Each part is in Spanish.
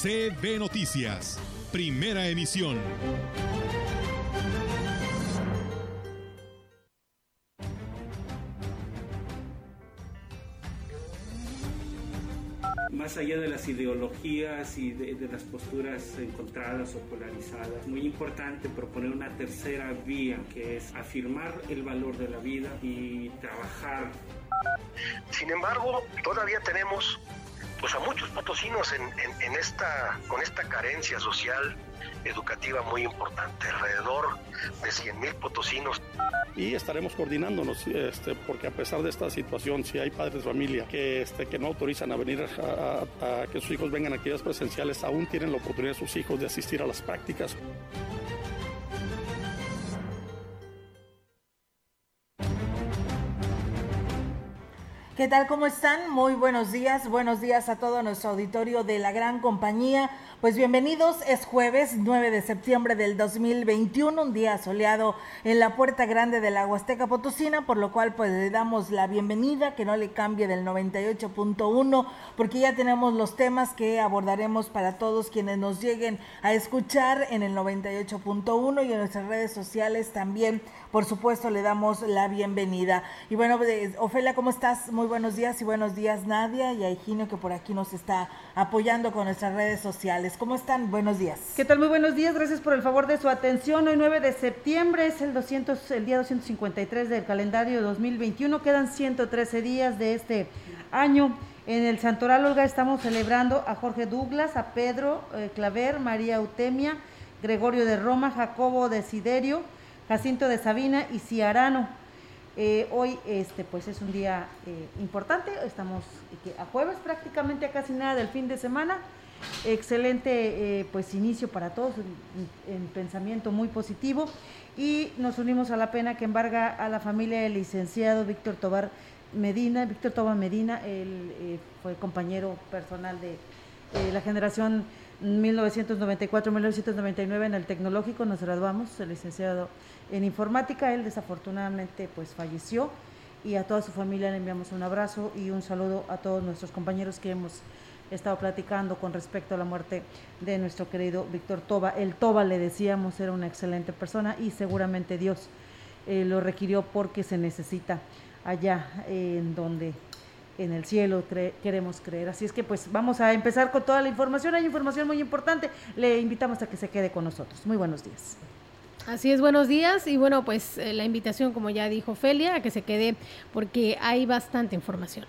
CB Noticias, primera emisión. más allá de las ideologías y de, de, las posturas encontradas o polarizadas, muy importante proponer una tercera vía que es afirmar el valor de la vida y trabajar. Sin embargo, todavía tenemos pues a muchos potosinos en, en, esta, con esta carencia social, educativa muy importante, alrededor de 100 mil potosinos. Y estaremos coordinándonos, este, porque a pesar de esta situación, si hay padres de familia que, este, que no autorizan a venir a que sus hijos vengan a actividades presenciales, aún tienen la oportunidad de sus hijos de asistir a las prácticas. ¿Qué tal? ¿Cómo están? Muy buenos días. Buenos días a todo nuestro auditorio de la gran compañía. Pues bienvenidos, es jueves 9 de septiembre del 2021, un día soleado en la puerta grande de la Huasteca Potosina, por lo cual pues le damos la bienvenida, que no le cambie del 98.1, porque ya tenemos los temas que abordaremos para todos quienes nos lleguen a escuchar en el 98.1 y en nuestras redes sociales también, por supuesto, le damos la bienvenida. Y bueno, Ofelia, ¿cómo estás? Muy buenos días y buenos días Nadia y a Higinio que por aquí nos está apoyando con nuestras redes sociales. ¿Cómo están? Buenos días. ¿Qué tal? Muy buenos días. Gracias por el favor de su atención. Hoy 9 de septiembre es el 200 el día 253 del calendario 2021. Quedan 113 días de este año. En el Santoral Olga estamos celebrando a Jorge Douglas, a Pedro eh, Claver, María Eutemia, Gregorio de Roma, Jacobo de Siderio, Jacinto de Sabina y Ciarano. Eh, hoy este pues es un día eh, importante, estamos eh, a jueves prácticamente a casi nada del fin de semana. Excelente pues inicio para todos, en, en, pensamiento muy positivo y nos unimos a la pena que embarga a la familia del licenciado Víctor Tobar Medina. Víctor Tobar Medina, él fue compañero personal de la generación 1994-1999 en el tecnológico, nos graduamos, el licenciado en informática, él desafortunadamente pues falleció y a toda su familia le enviamos un abrazo y un saludo a todos nuestros compañeros que hemos estado platicando con respecto a la muerte de nuestro querido Víctor Toba. El Toba le decíamos era una excelente persona y seguramente Dios eh, lo requirió porque se necesita allá en donde en el cielo queremos creer. Así es que pues vamos a empezar con toda la información. Hay información muy importante. Le invitamos a que se quede con nosotros. Muy buenos días. Así es, buenos días. Y bueno, pues eh, la invitación, como ya dijo Felia, a que se quede porque hay bastante información.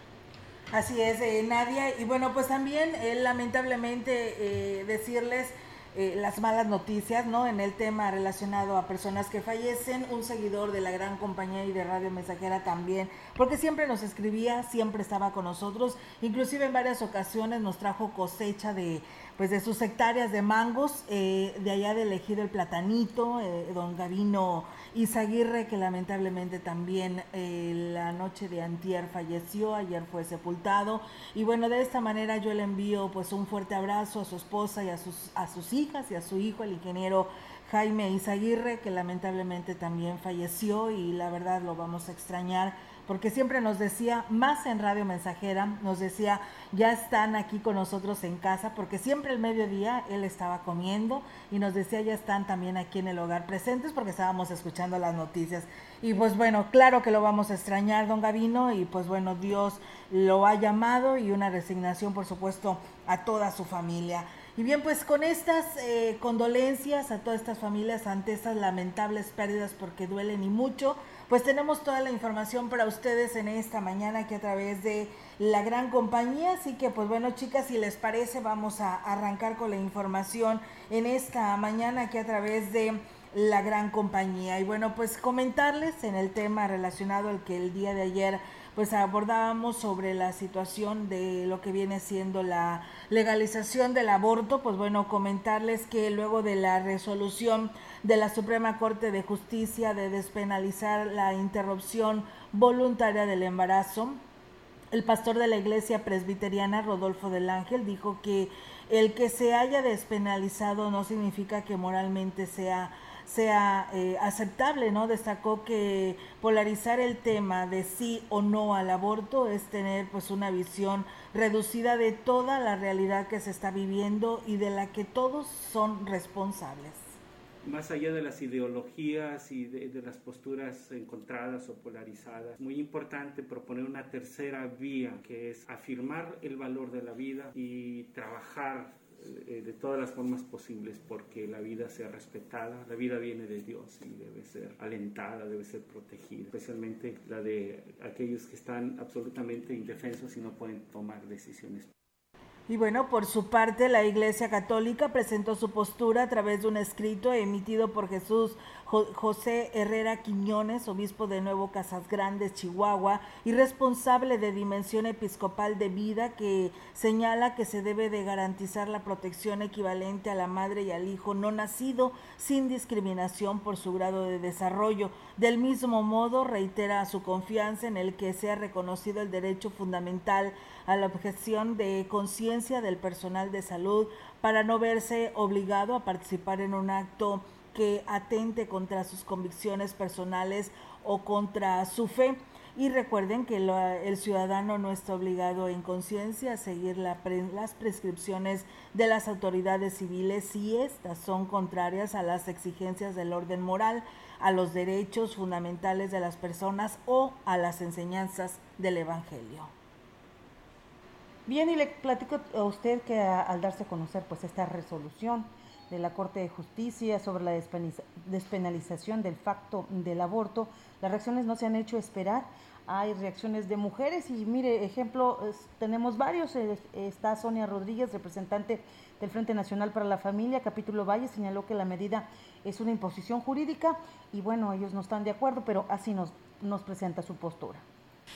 Así es, eh, Nadia. Y bueno, pues también eh, lamentablemente eh, decirles eh, las malas noticias, ¿no? En el tema relacionado a personas que fallecen, un seguidor de la gran compañía y de Radio Mensajera también, porque siempre nos escribía, siempre estaba con nosotros, inclusive en varias ocasiones nos trajo cosecha de pues de sus hectáreas de mangos, eh, de allá de elegido el platanito, eh, don Gavino Izaguirre, que lamentablemente también la noche de antier falleció, ayer fue sepultado, y bueno, de esta manera yo le envío pues un fuerte abrazo a su esposa y a sus, a sus y a su hijo, el ingeniero Jaime Izaguirre, que lamentablemente también falleció y la verdad lo vamos a extrañar porque siempre nos decía, más en Radio Mensajera, nos decía, ya están aquí con nosotros en casa, porque siempre el mediodía él estaba comiendo y nos decía, ya están también aquí en el hogar presentes, porque estábamos escuchando las noticias. Y pues bueno, claro que lo vamos a extrañar, don Gavino, y pues bueno, Dios lo ha llamado y una resignación, por supuesto, a toda su familia. Y bien, pues con estas eh, condolencias a todas estas familias ante estas lamentables pérdidas, porque duelen y mucho, pues tenemos toda la información para ustedes en esta mañana aquí a través de la gran compañía. Así que pues bueno chicas, si les parece vamos a arrancar con la información en esta mañana aquí a través de la gran compañía. Y bueno, pues comentarles en el tema relacionado al que el día de ayer pues abordábamos sobre la situación de lo que viene siendo la legalización del aborto, pues bueno, comentarles que luego de la resolución de la Suprema Corte de Justicia de despenalizar la interrupción voluntaria del embarazo, el pastor de la iglesia presbiteriana, Rodolfo del Ángel, dijo que el que se haya despenalizado no significa que moralmente sea sea eh, aceptable, ¿no? Destacó que polarizar el tema de sí o no al aborto es tener pues una visión reducida de toda la realidad que se está viviendo y de la que todos son responsables. Más allá de las ideologías y de, de las posturas encontradas o polarizadas, muy importante proponer una tercera vía que es afirmar el valor de la vida y trabajar eh, de todas las formas posibles porque la vida sea respetada. La vida viene de Dios y debe ser alentada, debe ser protegida, especialmente la de aquellos que están absolutamente indefensos y no pueden tomar decisiones. Y bueno, por su parte, la Iglesia Católica presentó su postura a través de un escrito emitido por Jesús José Herrera Quiñones, obispo de Nuevo Casas Grandes, Chihuahua, y responsable de Dimensión Episcopal de Vida, que señala que se debe de garantizar la protección equivalente a la madre y al hijo no nacido sin discriminación por su grado de desarrollo. Del mismo modo, reitera su confianza en el que sea reconocido el derecho fundamental a la objeción de conciencia del personal de salud para no verse obligado a participar en un acto que atente contra sus convicciones personales o contra su fe. Y recuerden que el ciudadano no está obligado en conciencia a seguir las prescripciones de las autoridades civiles si éstas son contrarias a las exigencias del orden moral, a los derechos fundamentales de las personas o a las enseñanzas del Evangelio. Bien, y le platico a usted que al darse a conocer pues esta resolución, de la Corte de Justicia sobre la despenalización del facto del aborto, las reacciones no se han hecho esperar. Hay reacciones de mujeres y mire, ejemplo, tenemos varios. Eh, está Sonia Rodríguez, representante del Frente Nacional para la Familia, capítulo Valle, señaló que la medida es una imposición jurídica y bueno, ellos no están de acuerdo, pero así nos, nos presenta su postura.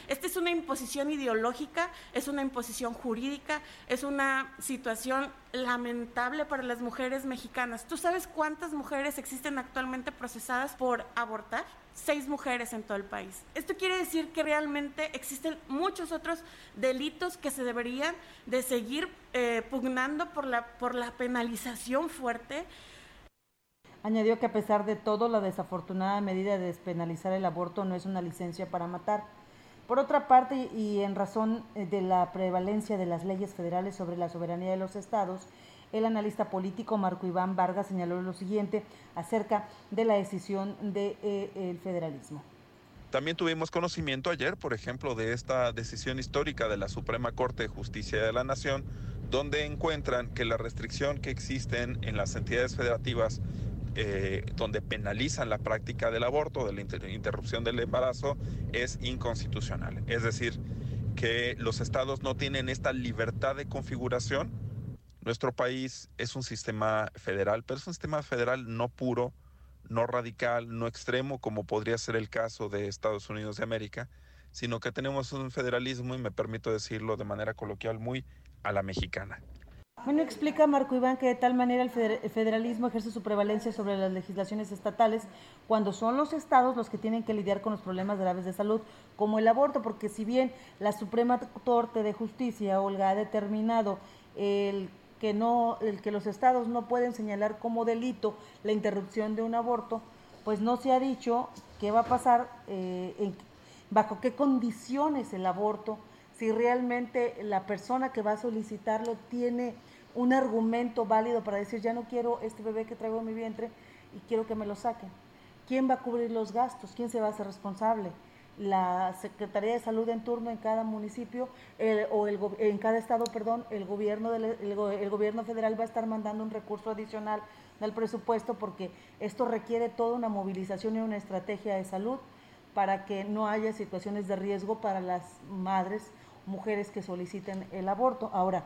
Esta es una imposición ideológica, es una imposición jurídica, es una situación lamentable para las mujeres mexicanas. ¿Tú sabes cuántas mujeres existen actualmente procesadas por abortar? Seis mujeres en todo el país. Esto quiere decir que realmente existen muchos otros delitos que se deberían de seguir eh, pugnando por la, por la penalización fuerte. Añadió que a pesar de todo, la desafortunada medida de despenalizar el aborto no es una licencia para matar por otra parte, y en razón eh, de la prevalencia de las leyes federales sobre la soberanía de los estados, el analista político Marco Iván Vargas señaló lo siguiente acerca de la decisión del de, eh, federalismo. También tuvimos conocimiento ayer, por ejemplo, de esta decisión histórica de la Suprema Corte de Justicia de la Nación, donde encuentran que la restricción que existen en las entidades federativas eh, donde penalizan la práctica del aborto, de la interrupción del embarazo, es inconstitucional. Es decir, que los estados no tienen esta libertad de configuración. Nuestro país es un sistema federal, pero es un sistema federal no puro, no radical, no extremo, como podría ser el caso de Estados Unidos de América, sino que tenemos un federalismo, y me permito decirlo de manera coloquial, muy a la mexicana. Bueno, explica Marco Iván que de tal manera el federalismo ejerce su prevalencia sobre las legislaciones estatales cuando son los estados los que tienen que lidiar con los problemas graves de salud, como el aborto, porque si bien la Suprema Corte de Justicia, Olga, ha determinado el que no, el que los estados no pueden señalar como delito la interrupción de un aborto, pues no se ha dicho qué va a pasar, eh, bajo qué condiciones el aborto, si realmente la persona que va a solicitarlo tiene un argumento válido para decir, ya no quiero este bebé que traigo en mi vientre y quiero que me lo saquen. ¿Quién va a cubrir los gastos? ¿Quién se va a hacer responsable? La Secretaría de Salud en turno en cada municipio o en cada estado, perdón, el gobierno, del, el, gobierno federal va a estar mandando un recurso adicional del presupuesto porque esto requiere toda una movilización y una estrategia de salud para que no haya situaciones de riesgo para las madres, mujeres que soliciten el aborto. Ahora,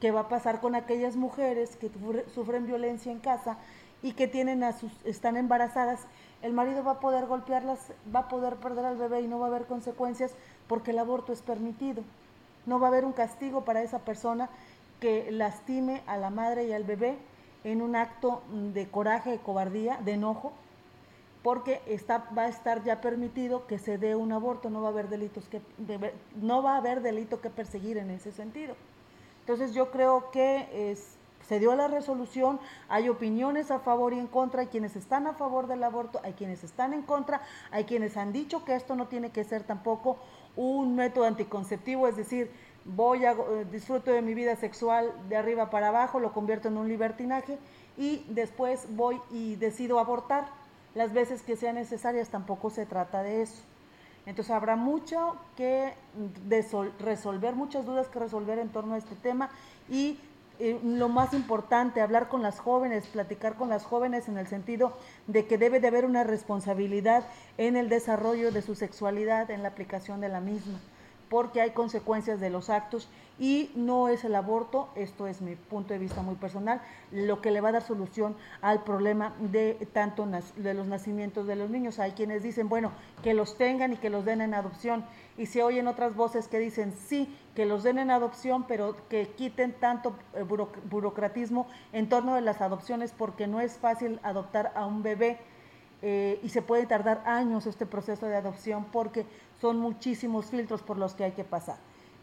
¿Qué va a pasar con aquellas mujeres que sufren violencia en casa y que tienen a sus, están embarazadas? El marido va a poder golpearlas, va a poder perder al bebé y no va a haber consecuencias porque el aborto es permitido. No va a haber un castigo para esa persona que lastime a la madre y al bebé en un acto de coraje, de cobardía, de enojo, porque va a estar ya permitido que se dé un aborto, no va a haber delitos que no va a haber delito que perseguir en ese sentido. Entonces yo creo que se dio la resolución, hay opiniones a favor y en contra, hay quienes están a favor del aborto, hay quienes están en contra, hay quienes han dicho que esto no tiene que ser tampoco un método anticonceptivo, es decir, voy a disfruto de mi vida sexual de arriba para abajo, lo convierto en un libertinaje y después voy y decido abortar las veces que sean necesarias, tampoco se trata de eso. Entonces habrá mucho que resolver, muchas dudas que resolver en torno a este tema y eh, lo más importante, hablar con las jóvenes, platicar con las jóvenes en el sentido de que debe de haber una responsabilidad en el desarrollo de su sexualidad, en la aplicación de la misma porque hay consecuencias de los actos y no es el aborto, esto es mi punto de vista muy personal, lo que le va a dar solución al problema de tanto de los nacimientos de los niños. Hay quienes dicen, bueno, que los tengan y que los den en adopción y se oyen otras voces que dicen, sí, que los den en adopción, pero que quiten tanto eh, burocratismo en torno de las adopciones porque no es fácil adoptar a un bebé. Eh, y se puede tardar años este proceso de adopción porque son muchísimos filtros por los que hay que pasar.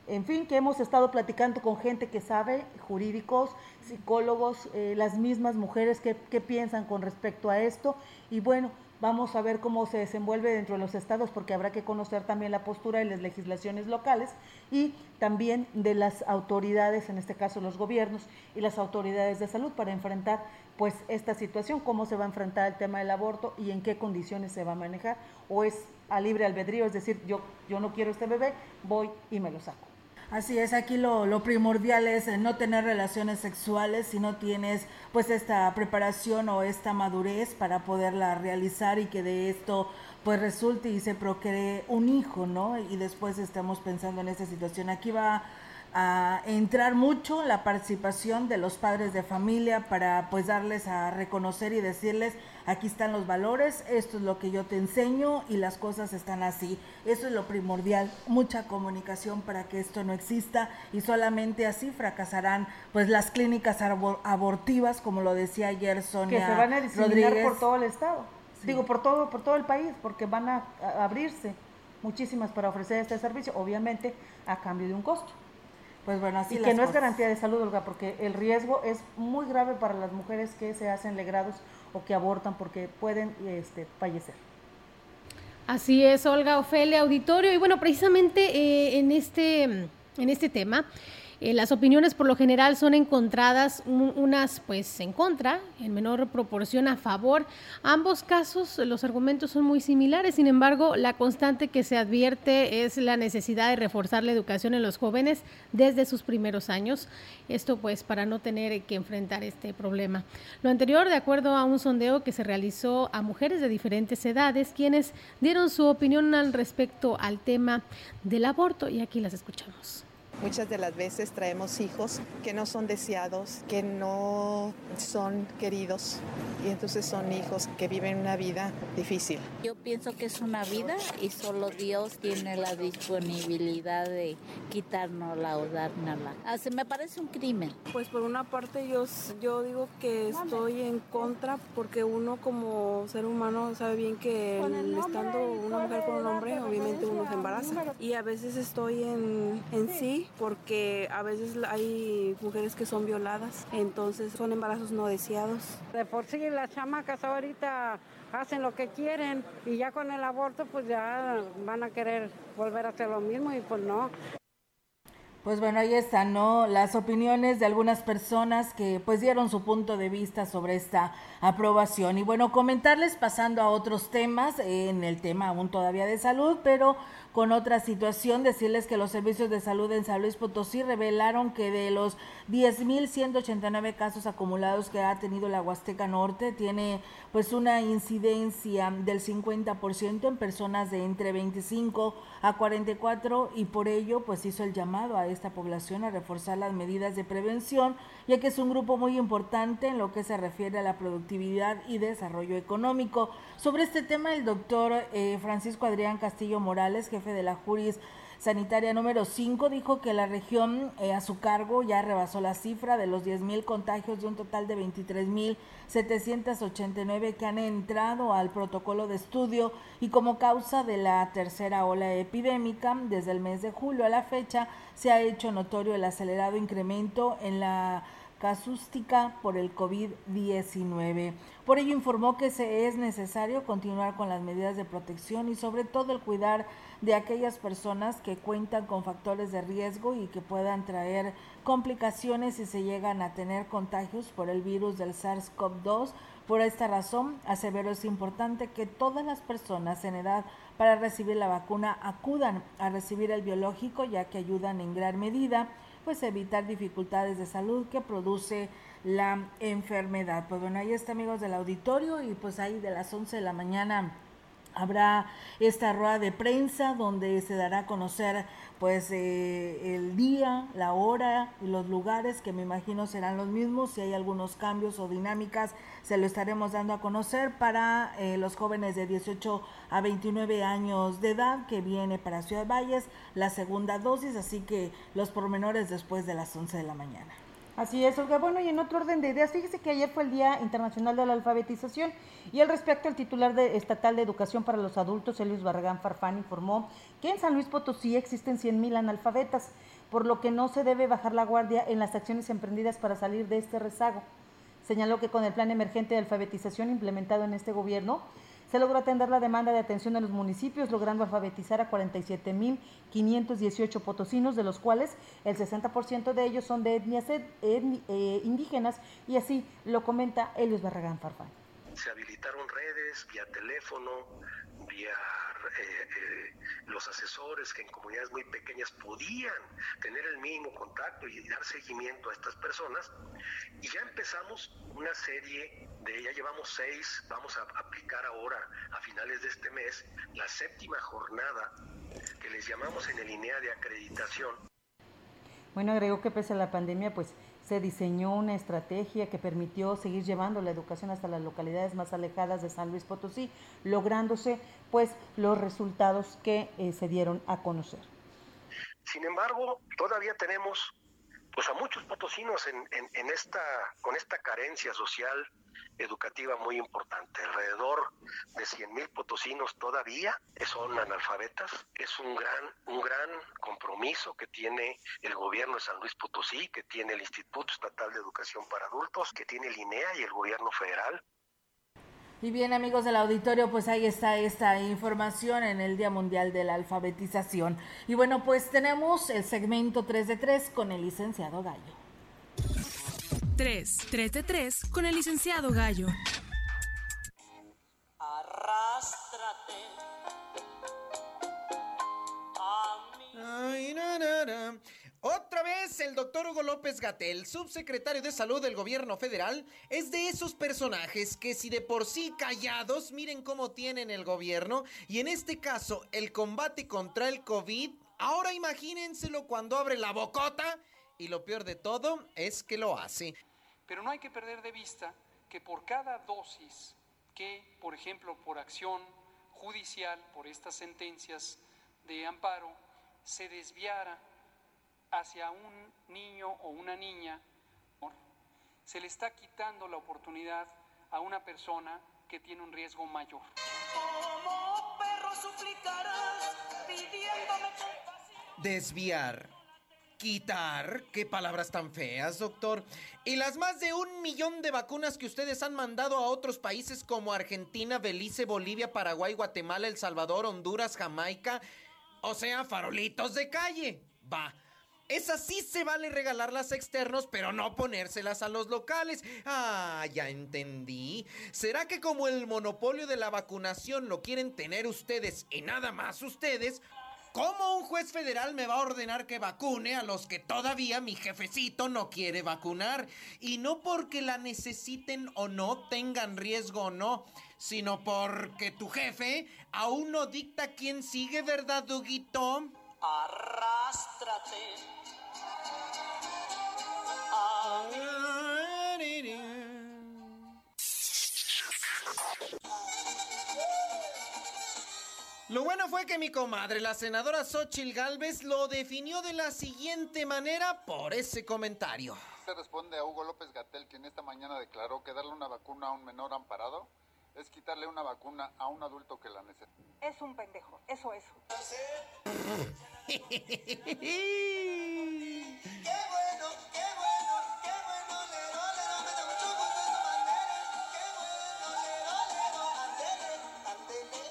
En fin, que hemos estado platicando con gente que sabe, jurídicos, psicólogos, eh, las mismas mujeres que, piensan con respecto a esto. Y bueno, vamos a ver cómo se desenvuelve dentro de los estados, porque habrá que conocer también la postura de las legislaciones locales y también de las autoridades, en este caso los gobiernos y las autoridades de salud, para enfrentar pues esta situación, cómo se va a enfrentar el tema del aborto y en qué condiciones se va a manejar, o es a libre albedrío, es decir, yo, yo no quiero este bebé, voy y me lo saco. Así es, aquí lo, lo, primordial es no tener relaciones sexuales si no tienes pues esta preparación o esta madurez para poderla realizar y que de esto pues resulte y se procree un hijo, ¿no? Y después estamos pensando en esta situación. Aquí va a entrar mucho la participación de los padres de familia para pues darles a reconocer y decirles aquí están los valores, esto es lo que yo te enseño y las cosas están así. Eso es lo primordial, mucha comunicación para que esto no exista y solamente así fracasarán pues las clínicas abortivas, como lo decía ayer Sonia que se van a diseminar por todo el estado. Digo por todo por todo el país porque van a abrirse muchísimas para ofrecer este servicio, obviamente a cambio de un costo. Pues bueno, así y que no es garantía de salud, Olga, porque el riesgo es muy grave para las mujeres que se hacen legrados o que abortan porque pueden este, fallecer. Así es, Olga Ofelia Auditorio. Y bueno, precisamente eh, en, este, en este tema, eh, las opiniones por lo general son encontradas, unas pues en contra, en menor proporción a favor. Ambos casos los argumentos son muy similares, sin embargo, la constante que se advierte es la necesidad de reforzar la educación en los jóvenes desde sus primeros años. Esto pues para no tener que enfrentar este problema. Lo anterior, de acuerdo a un sondeo que se realizó a mujeres de diferentes edades, quienes dieron su opinión al respecto al tema del aborto y aquí las escuchamos. Muchas de las veces traemos hijos que no son deseados, que no son queridos y entonces son hijos que viven una vida difícil. Yo pienso que es una vida y solo Dios tiene la disponibilidad de quitárnosla o dárnosla. Así ah, me parece un crimen. Pues por una parte yo, yo digo que estoy en contra porque uno como ser humano sabe bien que estando una mujer con un hombre obviamente uno se embaraza y a veces estoy en, en sí porque a veces hay mujeres que son violadas, entonces son embarazos no deseados. De por sí las chamacas ahorita hacen lo que quieren y ya con el aborto pues ya van a querer volver a hacer lo mismo y pues no. Pues bueno, ahí están, ¿no? Las opiniones de algunas personas que pues dieron su punto de vista sobre esta aprobación. Y bueno, comentarles pasando a otros temas, en el tema aún todavía de salud, pero con otra situación, decirles que los servicios de salud en San Luis Potosí revelaron que de los 10.189 casos acumulados que ha tenido la Huasteca Norte, tiene pues una incidencia del 50% en personas de entre 25 a 44 y por ello pues hizo el llamado a esta población a reforzar las medidas de prevención, ya que es un grupo muy importante en lo que se refiere a la productividad y desarrollo económico. Sobre este tema, el doctor eh, Francisco Adrián Castillo Morales, jefe de la Juris sanitaria número 5 dijo que la región eh, a su cargo ya rebasó la cifra de los 10.000 contagios de un total de 23.789 que han entrado al protocolo de estudio y como causa de la tercera ola epidémica desde el mes de julio a la fecha se ha hecho notorio el acelerado incremento en la casústica por el COVID-19. Por ello informó que se es necesario continuar con las medidas de protección y sobre todo el cuidar de aquellas personas que cuentan con factores de riesgo y que puedan traer complicaciones si se llegan a tener contagios por el virus del SARS-CoV-2. Por esta razón, aseveró es importante que todas las personas en edad para recibir la vacuna acudan a recibir el biológico ya que ayudan en gran medida pues evitar dificultades de salud que produce la enfermedad. Pues bueno, ahí está amigos del auditorio y pues ahí de las 11 de la mañana Habrá esta rueda de prensa donde se dará a conocer pues eh, el día, la hora y los lugares que me imagino serán los mismos. Si hay algunos cambios o dinámicas se lo estaremos dando a conocer para eh, los jóvenes de 18 a 29 años de edad que viene para Ciudad Valles la segunda dosis, así que los pormenores después de las 11 de la mañana. Así es, Olga. Bueno, y en otro orden de ideas, fíjese que ayer fue el Día Internacional de la Alfabetización y al respecto el titular de, estatal de Educación para los Adultos, Elius Barragán Farfán, informó que en San Luis Potosí existen 100.000 analfabetas, por lo que no se debe bajar la guardia en las acciones emprendidas para salir de este rezago. Señaló que con el plan emergente de alfabetización implementado en este gobierno, se logró atender la demanda de atención en los municipios, logrando alfabetizar a 47.518 potosinos, de los cuales el 60% de ellos son de etnias eh, indígenas, y así lo comenta Elios Barragán Farfán. Se habilitaron redes vía teléfono, vía eh, eh, los asesores que en comunidades muy pequeñas podían tener el mínimo contacto y dar seguimiento a estas personas. Y ya empezamos una serie de, ya llevamos seis, vamos a aplicar ahora a finales de este mes la séptima jornada que les llamamos en el INEA de acreditación. Bueno, agregó que pese a la pandemia, pues se diseñó una estrategia que permitió seguir llevando la educación hasta las localidades más alejadas de San Luis Potosí, lográndose pues los resultados que eh, se dieron a conocer. Sin embargo, todavía tenemos pues a muchos potosinos en, en, esta, con esta carencia social, educativa muy importante. Alrededor de 100.000 potosinos todavía son analfabetas. Es un gran, un gran compromiso que tiene el gobierno de San Luis Potosí, que tiene el Instituto Estatal de Educación para Adultos, que tiene el INEA y el gobierno federal. Y bien amigos del auditorio, pues ahí está esta información en el Día Mundial de la Alfabetización. Y bueno, pues tenemos el segmento 3 de 3 con el licenciado Gallo. 3, 3 de 3 con el licenciado Gallo. Arrástrate. Ay, Otra vez el doctor Hugo López Gatel, subsecretario de Salud del Gobierno Federal, es de esos personajes que si de por sí callados, miren cómo tienen el gobierno, y en este caso el combate contra el COVID, ahora imagínenselo cuando abre la bocota, y lo peor de todo es que lo hace. Pero no hay que perder de vista que por cada dosis que, por ejemplo, por acción judicial, por estas sentencias de amparo, se desviara hacia un niño o una niña, se le está quitando la oportunidad a una persona que tiene un riesgo mayor. Desviar. Quitar, qué palabras tan feas, doctor. Y las más de un millón de vacunas que ustedes han mandado a otros países como Argentina, Belice, Bolivia, Paraguay, Guatemala, El Salvador, Honduras, Jamaica. O sea, farolitos de calle. Va. Esas sí se vale regalarlas a externos, pero no ponérselas a los locales. Ah, ya entendí. ¿Será que como el monopolio de la vacunación lo quieren tener ustedes y nada más ustedes? ¿Cómo un juez federal me va a ordenar que vacune a los que todavía mi jefecito no quiere vacunar? Y no porque la necesiten o no, tengan riesgo o no, sino porque tu jefe aún no dicta quién sigue, ¿verdad, Duguito? Arrástrate. Lo bueno fue que mi comadre, la senadora Xochil Gálvez, lo definió de la siguiente manera por ese comentario. Se responde a Hugo López Gatel, quien esta mañana declaró que darle una vacuna a un menor amparado es quitarle una vacuna a un adulto que la necesita. Es un pendejo, eso es. ¡Qué bueno, qué bueno, qué bueno, lero, lero, me da mucho gusto esa manera. Qué bueno, lero, lero, andele, andele.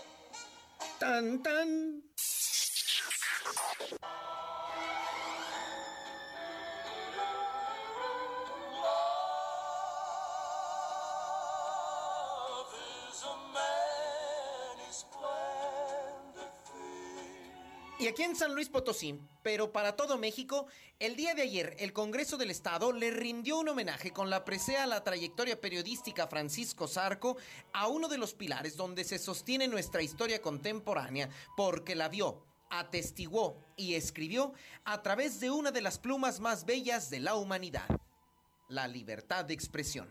Tan, tan. Y aquí en San Luis Potosí, pero para todo México, el día de ayer el Congreso del Estado le rindió un homenaje con la presea a la trayectoria periodística Francisco Zarco a uno de los pilares donde se sostiene nuestra historia contemporánea, porque la vio, atestiguó y escribió a través de una de las plumas más bellas de la humanidad, la libertad de expresión.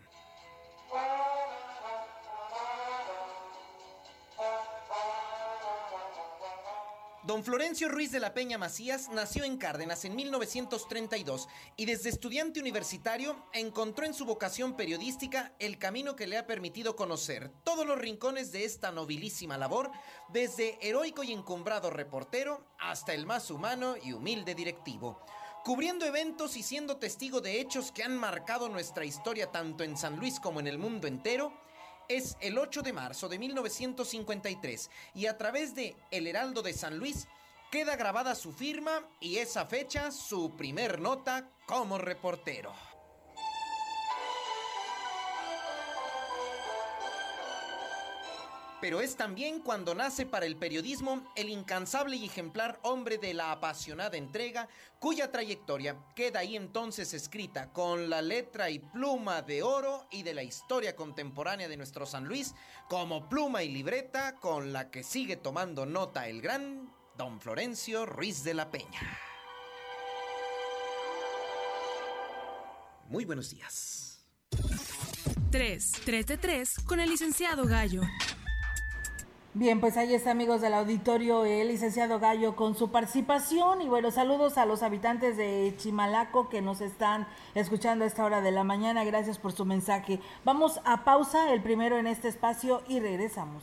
Don Florencio Ruiz de la Peña Macías nació en Cárdenas en 1932 y desde estudiante universitario encontró en su vocación periodística el camino que le ha permitido conocer todos los rincones de esta nobilísima labor, desde heroico y encumbrado reportero hasta el más humano y humilde directivo. Cubriendo eventos y siendo testigo de hechos que han marcado nuestra historia tanto en San Luis como en el mundo entero, es el 8 de marzo de 1953 y a través de El Heraldo de San Luis queda grabada su firma y esa fecha su primer nota como reportero. Pero es también cuando nace para el periodismo el incansable y ejemplar hombre de la apasionada entrega, cuya trayectoria queda ahí entonces escrita con la letra y pluma de oro y de la historia contemporánea de nuestro San Luis, como pluma y libreta con la que sigue tomando nota el gran don Florencio Ruiz de la Peña. Muy buenos días. 3, 3 de 3 con el licenciado Gallo. Bien, pues ahí está, amigos del auditorio, el licenciado Gallo con su participación. Y bueno, saludos a los habitantes de Chimalaco que nos están escuchando a esta hora de la mañana. Gracias por su mensaje. Vamos a pausa, el primero en este espacio, y regresamos.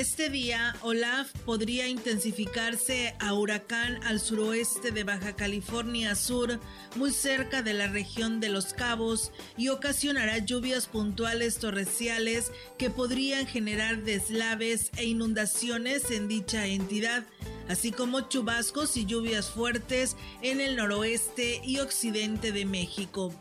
Este día, Olaf podría intensificarse a huracán al suroeste de Baja California Sur, muy cerca de la región de Los Cabos, y ocasionará lluvias puntuales torrenciales que podrían generar deslaves e inundaciones en dicha entidad, así como chubascos y lluvias fuertes en el noroeste y occidente de México.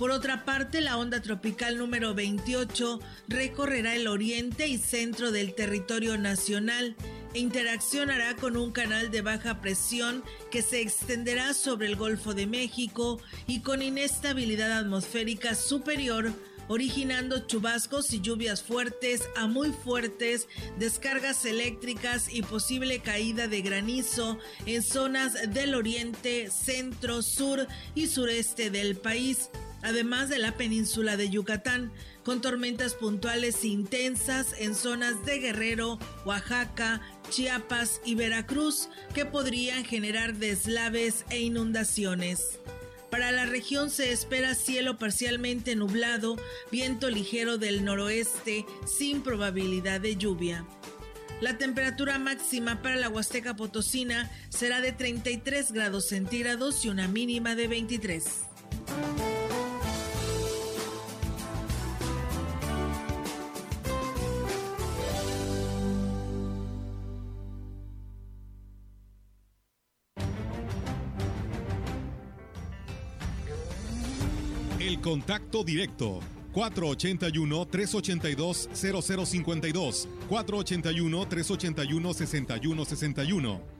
Por otra parte, la onda tropical número 28 recorrerá el oriente y centro del territorio nacional e interaccionará con un canal de baja presión que se extenderá sobre el Golfo de México y con inestabilidad atmosférica superior originando chubascos y lluvias fuertes a muy fuertes, descargas eléctricas y posible caída de granizo en zonas del oriente, centro, sur y sureste del país además de la península de Yucatán, con tormentas puntuales intensas en zonas de Guerrero, Oaxaca, Chiapas y Veracruz que podrían generar deslaves e inundaciones. Para la región se espera cielo parcialmente nublado, viento ligero del noroeste sin probabilidad de lluvia. La temperatura máxima para la Huasteca Potosina será de 33 grados centígrados y una mínima de 23. El contacto directo 481-382-0052, 481-381-6161.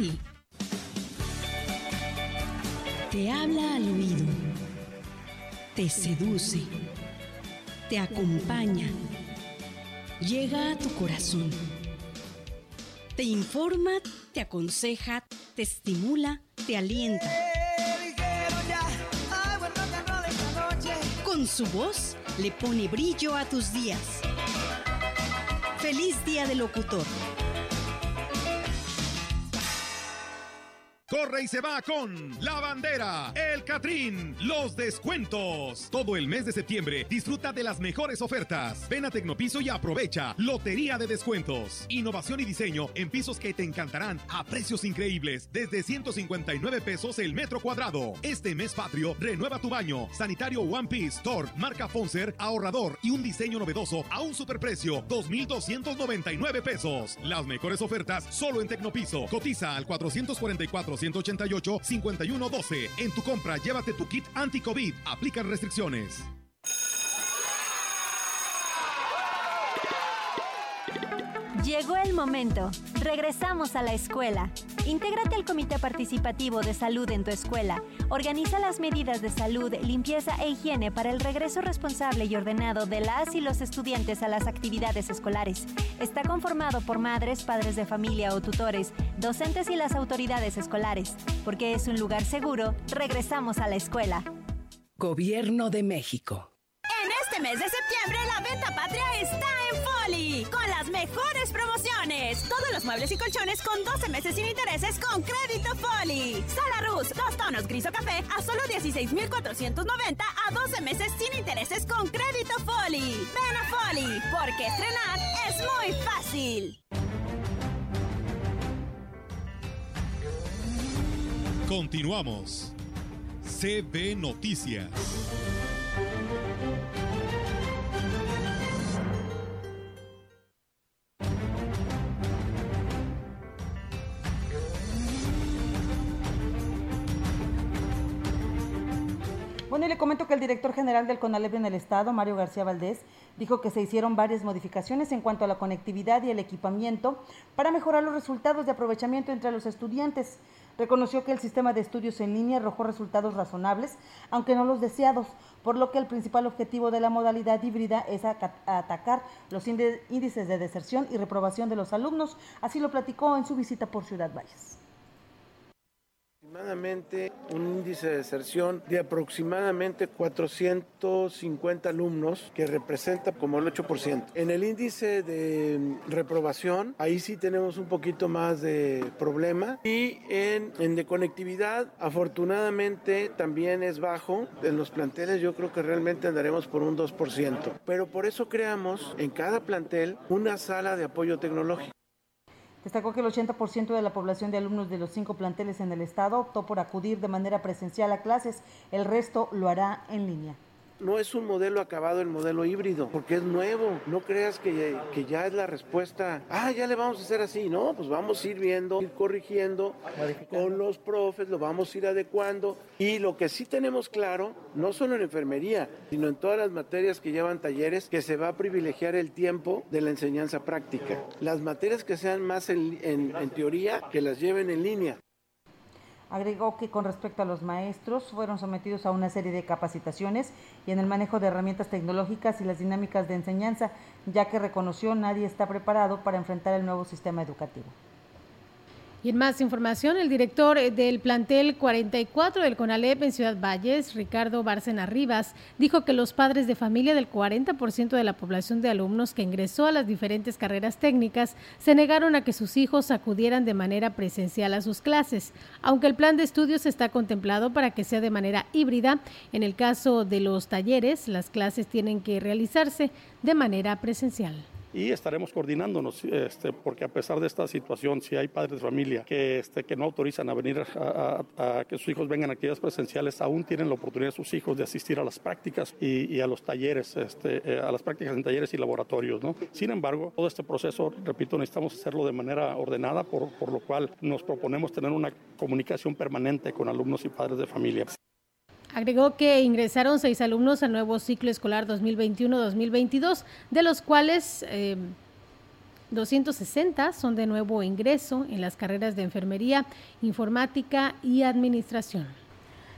Te habla al oído, te seduce, te acompaña, llega a tu corazón, te informa, te aconseja, te estimula, te alienta. Con su voz le pone brillo a tus días. Feliz día del locutor. Corre y se va con La Bandera, El Catrín, los descuentos. Todo el mes de septiembre disfruta de las mejores ofertas. Ven a Tecnopiso y aprovecha. Lotería de descuentos. Innovación y diseño en pisos que te encantarán a precios increíbles. Desde 159 pesos el metro cuadrado. Este mes patrio, renueva tu baño. Sanitario One Piece, Thor, marca Fonser, ahorrador y un diseño novedoso a un superprecio. 2,299 pesos. Las mejores ofertas solo en Tecnopiso. Cotiza al 444 188-5112. En tu compra, llévate tu kit anti-COVID. Aplican restricciones. Llegó el momento. Regresamos a la escuela. Intégrate al Comité Participativo de Salud en tu escuela. Organiza las medidas de salud, limpieza e higiene para el regreso responsable y ordenado de las y los estudiantes a las actividades escolares. Está conformado por madres, padres de familia o tutores, docentes y las autoridades escolares. Porque es un lugar seguro, regresamos a la escuela. Gobierno de México. En este mes de septiembre la venta patria está en Foli con las mejores promociones. Todos los muebles y colchones con 12 meses sin intereses con crédito Foli. Sala Rus, dos tonos gris o café a solo 16,490 a 12 meses sin intereses con crédito Foli. Ven a Foli, porque estrenar es muy fácil. Continuamos. CB Noticias. Bueno, y le comento que el director general del CONALEP en el Estado, Mario García Valdés, dijo que se hicieron varias modificaciones en cuanto a la conectividad y el equipamiento para mejorar los resultados de aprovechamiento entre los estudiantes. Reconoció que el sistema de estudios en línea arrojó resultados razonables, aunque no los deseados, por lo que el principal objetivo de la modalidad híbrida es atacar los índices de deserción y reprobación de los alumnos. Así lo platicó en su visita por Ciudad Valles aproximadamente un índice de deserción de aproximadamente 450 alumnos, que representa como el 8%. En el índice de reprobación, ahí sí tenemos un poquito más de problema. Y en, en de conectividad, afortunadamente también es bajo. En los planteles yo creo que realmente andaremos por un 2%. Pero por eso creamos en cada plantel una sala de apoyo tecnológico. Destacó que el 80% de la población de alumnos de los cinco planteles en el estado optó por acudir de manera presencial a clases, el resto lo hará en línea no es un modelo acabado el modelo híbrido, porque es nuevo. No creas que, que, ya es la respuesta, ah, ya le vamos a hacer así. No, pues vamos a ir viendo, ir corrigiendo con los profes, lo vamos a ir adecuando. Y lo que sí tenemos claro, no solo en enfermería, sino en todas las materias que llevan talleres, que se va a privilegiar el tiempo de la enseñanza práctica. Las materias que sean más en, en, en teoría, que las lleven en línea. Agregó que con respecto a los maestros fueron sometidos a una serie de capacitaciones y en el manejo de herramientas tecnológicas y las dinámicas de enseñanza, ya que reconoció nadie está preparado para enfrentar el nuevo sistema educativo. Y en más información, el director eh, del plantel 44 del CONALEP en Ciudad Valles, Ricardo Bárcena Rivas, dijo que los padres de familia del 40% de la población de alumnos que ingresó a las diferentes carreras técnicas se negaron a que sus hijos acudieran de manera presencial a sus clases, aunque el plan de estudios está contemplado para que sea de manera híbrida. En el caso de los talleres, las clases tienen que realizarse de manera presencial. Y estaremos coordinándonos, este, porque a pesar de esta situación, si hay padres de familia que, este, que no autorizan a venir a, que sus hijos vengan a actividades presenciales, aún tienen la oportunidad sus hijos de asistir a las prácticas y, a los talleres, este, eh, a las prácticas en talleres y laboratorios. ¿no? Sin embargo, todo este proceso, repito, necesitamos hacerlo de manera ordenada, por lo cual nos proponemos tener una comunicación permanente con alumnos y padres de familia. Agregó que ingresaron seis alumnos al nuevo ciclo escolar 2021-2022, de los cuales 260 eh, son de nuevo ingreso en las carreras de enfermería, informática y administración.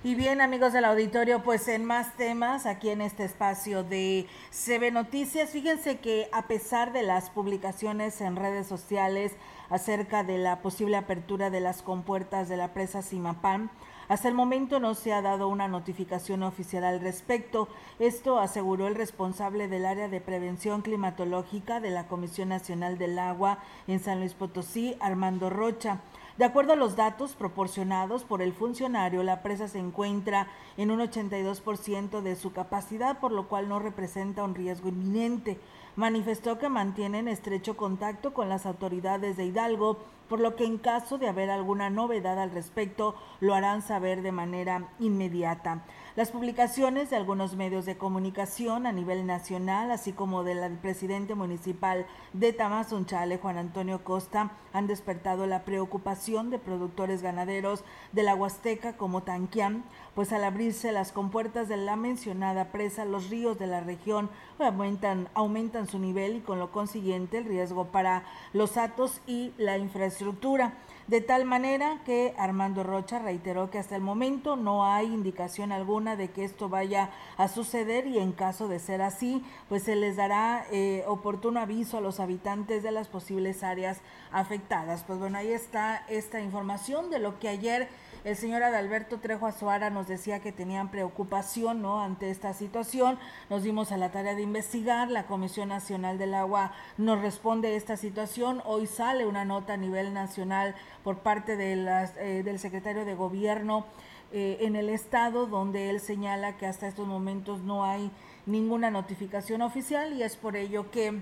Y bien, amigos del auditorio, pues en más temas aquí en este espacio de CB Noticias, fíjense que a pesar de las publicaciones en redes sociales acerca de la posible apertura de las compuertas de la presa Simapán, hasta el momento no se ha dado una notificación oficial al respecto. Esto aseguró el responsable del área de prevención climatológica de la Comisión Nacional del Agua en San Luis Potosí, Armando Rocha. De acuerdo a los datos proporcionados por el funcionario, la presa se encuentra en un 82% de su capacidad, por lo cual no representa un riesgo inminente. Manifestó que mantienen estrecho contacto con las autoridades de Hidalgo, por lo que en caso de haber alguna novedad al respecto, lo harán saber de manera inmediata. Las publicaciones de algunos medios de comunicación a nivel nacional, así como del presidente municipal de Tamazunchale, Juan Antonio Costa, han despertado la preocupación de productores ganaderos de la Huasteca como Tanquián, pues al abrirse las compuertas de la mencionada presa, los ríos de la región aumentan, aumentan su nivel y con lo consiguiente el riesgo para los atos y la infraestructura de tal manera que Armando Rocha reiteró que hasta el momento no hay indicación alguna de que esto vaya a suceder y en caso de ser así, pues se les dará eh, oportuno aviso a los habitantes de las posibles áreas afectadas. Pues bueno, ahí está esta información de lo que ayer el señor Adalberto Trejo Azuara nos decía que tenían preocupación ¿no? ante esta situación. Nos dimos a la tarea de investigar. La Comisión Nacional del Agua nos responde esta situación. Hoy sale una nota a nivel nacional por parte de las, eh, del secretario de Gobierno eh, en el Estado, donde él señala que hasta estos momentos no hay ninguna notificación oficial y es por ello que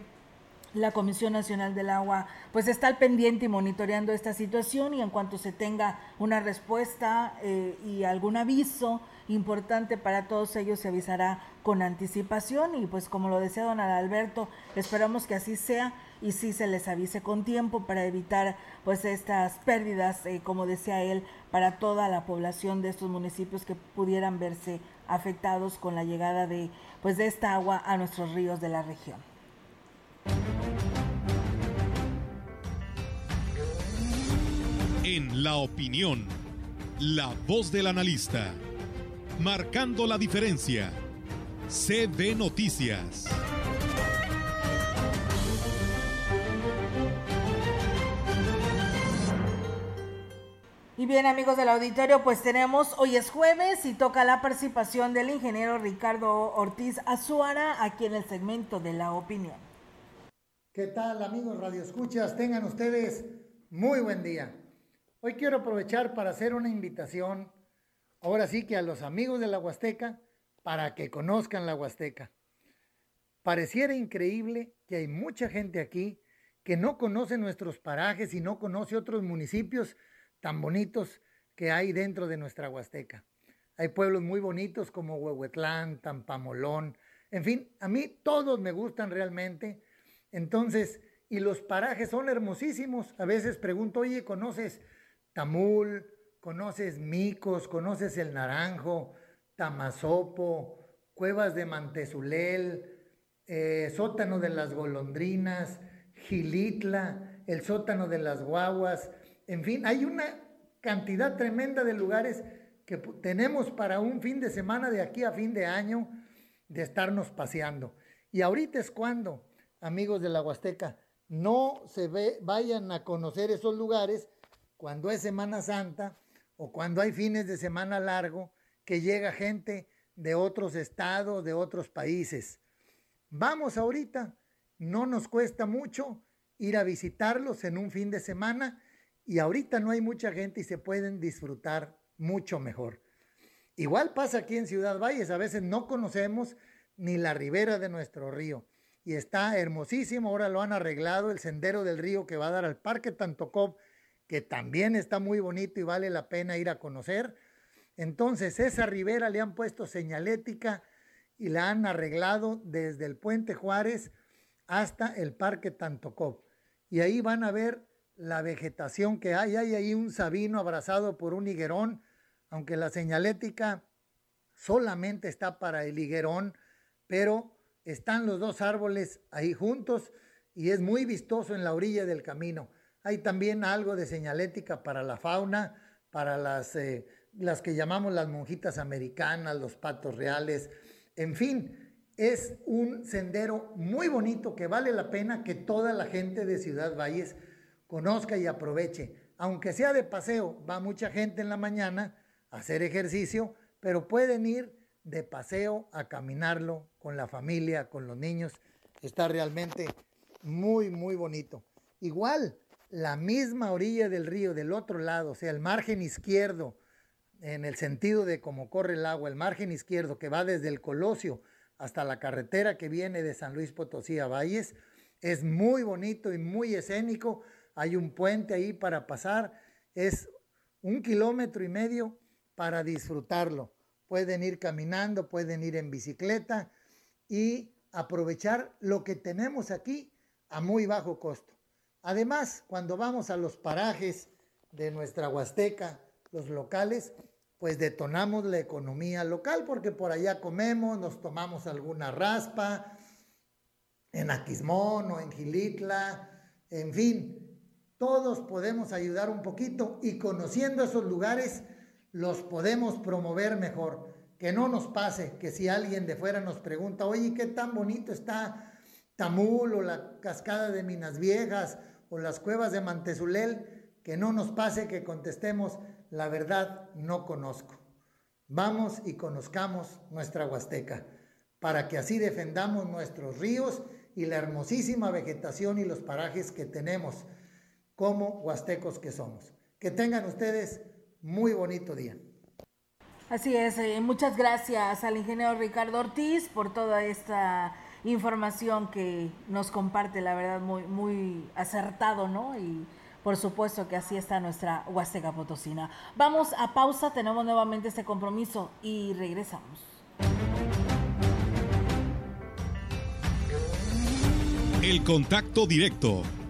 la Comisión Nacional del Agua pues está al pendiente y monitoreando esta situación y en cuanto se tenga una respuesta eh, y algún aviso importante para todos ellos se avisará con anticipación y pues como lo decía don Alberto esperamos que así sea y sí se les avise con tiempo para evitar pues estas pérdidas eh, como decía él para toda la población de estos municipios que pudieran verse afectados con la llegada de pues de esta agua a nuestros ríos de la región. En la opinión, la voz del analista, marcando la diferencia. CB Noticias. Y bien amigos del auditorio, pues tenemos, hoy es jueves y toca la participación del ingeniero Ricardo Ortiz Azuara aquí en el segmento de la opinión. ¿Qué tal amigos Radio Escuchas? Tengan ustedes muy buen día. Hoy quiero aprovechar para hacer una invitación, ahora sí que a los amigos de la Huasteca, para que conozcan la Huasteca. Pareciera increíble que hay mucha gente aquí que no conoce nuestros parajes y no conoce otros municipios tan bonitos que hay dentro de nuestra Huasteca. Hay pueblos muy bonitos como Huehuetlán, Tampamolón, en fin, a mí todos me gustan realmente. Entonces, y los parajes son hermosísimos. A veces pregunto, oye, ¿conoces Tamul, conoces Micos, conoces el Naranjo, Tamazopo, Cuevas de Mantezulel, eh, Sótano de las Golondrinas, Gilitla, el Sótano de las Guaguas, en fin, hay una cantidad tremenda de lugares que tenemos para un fin de semana de aquí a fin de año de estarnos paseando. Y ahorita es cuando, amigos de la Huasteca, no se ve, vayan a conocer esos lugares cuando es Semana Santa o cuando hay fines de semana largo, que llega gente de otros estados, de otros países. Vamos ahorita, no nos cuesta mucho ir a visitarlos en un fin de semana y ahorita no hay mucha gente y se pueden disfrutar mucho mejor. Igual pasa aquí en Ciudad Valles, a veces no conocemos ni la ribera de nuestro río. Y está hermosísimo. Ahora lo han arreglado, el sendero del río que va a dar al Parque Tantocop, que también está muy bonito y vale la pena ir a conocer. Entonces, esa ribera le han puesto señalética y la han arreglado desde el Puente Juárez hasta el Parque Tantocop. Y ahí van a ver la vegetación que hay. Hay ahí un sabino abrazado por un higuerón, aunque la señalética solamente está para el higuerón, pero están los dos árboles ahí juntos y es muy vistoso en la orilla del camino. Hay también algo de señalética para la fauna, para las, eh, las que llamamos las monjitas americanas, los patos reales, en fin, es un sendero muy bonito que vale la pena que toda la gente de Ciudad Valles conozca y aproveche. Aunque sea de paseo, va mucha gente en la mañana a hacer ejercicio, pero pueden ir de paseo a caminarlo con la familia, con los niños. Está realmente muy, muy bonito. Igual, la misma orilla del río, del otro lado, o sea, el margen izquierdo, en el sentido de cómo corre el agua, el margen izquierdo que va desde el Colosio hasta la carretera que viene de San Luis Potosí a Valles, es muy bonito y muy escénico. Hay un puente ahí para pasar, es un kilómetro y medio para disfrutarlo. Pueden ir caminando, pueden ir en bicicleta y aprovechar lo que tenemos aquí a muy bajo costo. Además, cuando vamos a los parajes de nuestra Huasteca, los locales, pues detonamos la economía local porque por allá comemos, nos tomamos alguna raspa en Aquismón o en Gilitla, en fin, todos podemos ayudar un poquito y conociendo esos lugares los podemos promover mejor. Que no nos pase que si alguien de fuera nos pregunta, oye, ¿qué tan bonito está Tamul o la cascada de Minas Viejas o las cuevas de Mantezulel? Que no nos pase que contestemos, la verdad no conozco. Vamos y conozcamos nuestra Huasteca, para que así defendamos nuestros ríos y la hermosísima vegetación y los parajes que tenemos como huastecos que somos. Que tengan ustedes muy bonito día. Así es, eh, muchas gracias al ingeniero Ricardo Ortiz por toda esta información que nos comparte, la verdad, muy, muy acertado, ¿no? Y por supuesto que así está nuestra Huasteca Potosina. Vamos a pausa, tenemos nuevamente este compromiso y regresamos. El contacto directo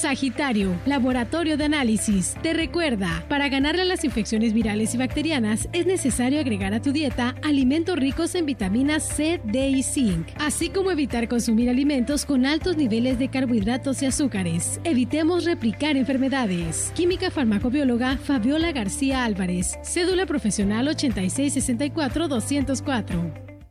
Sagitario, Laboratorio de Análisis. Te recuerda, para ganarle a las infecciones virales y bacterianas es necesario agregar a tu dieta alimentos ricos en vitaminas C, D y zinc, así como evitar consumir alimentos con altos niveles de carbohidratos y azúcares. Evitemos replicar enfermedades. Química farmacobióloga Fabiola García Álvarez, cédula profesional 8664-204.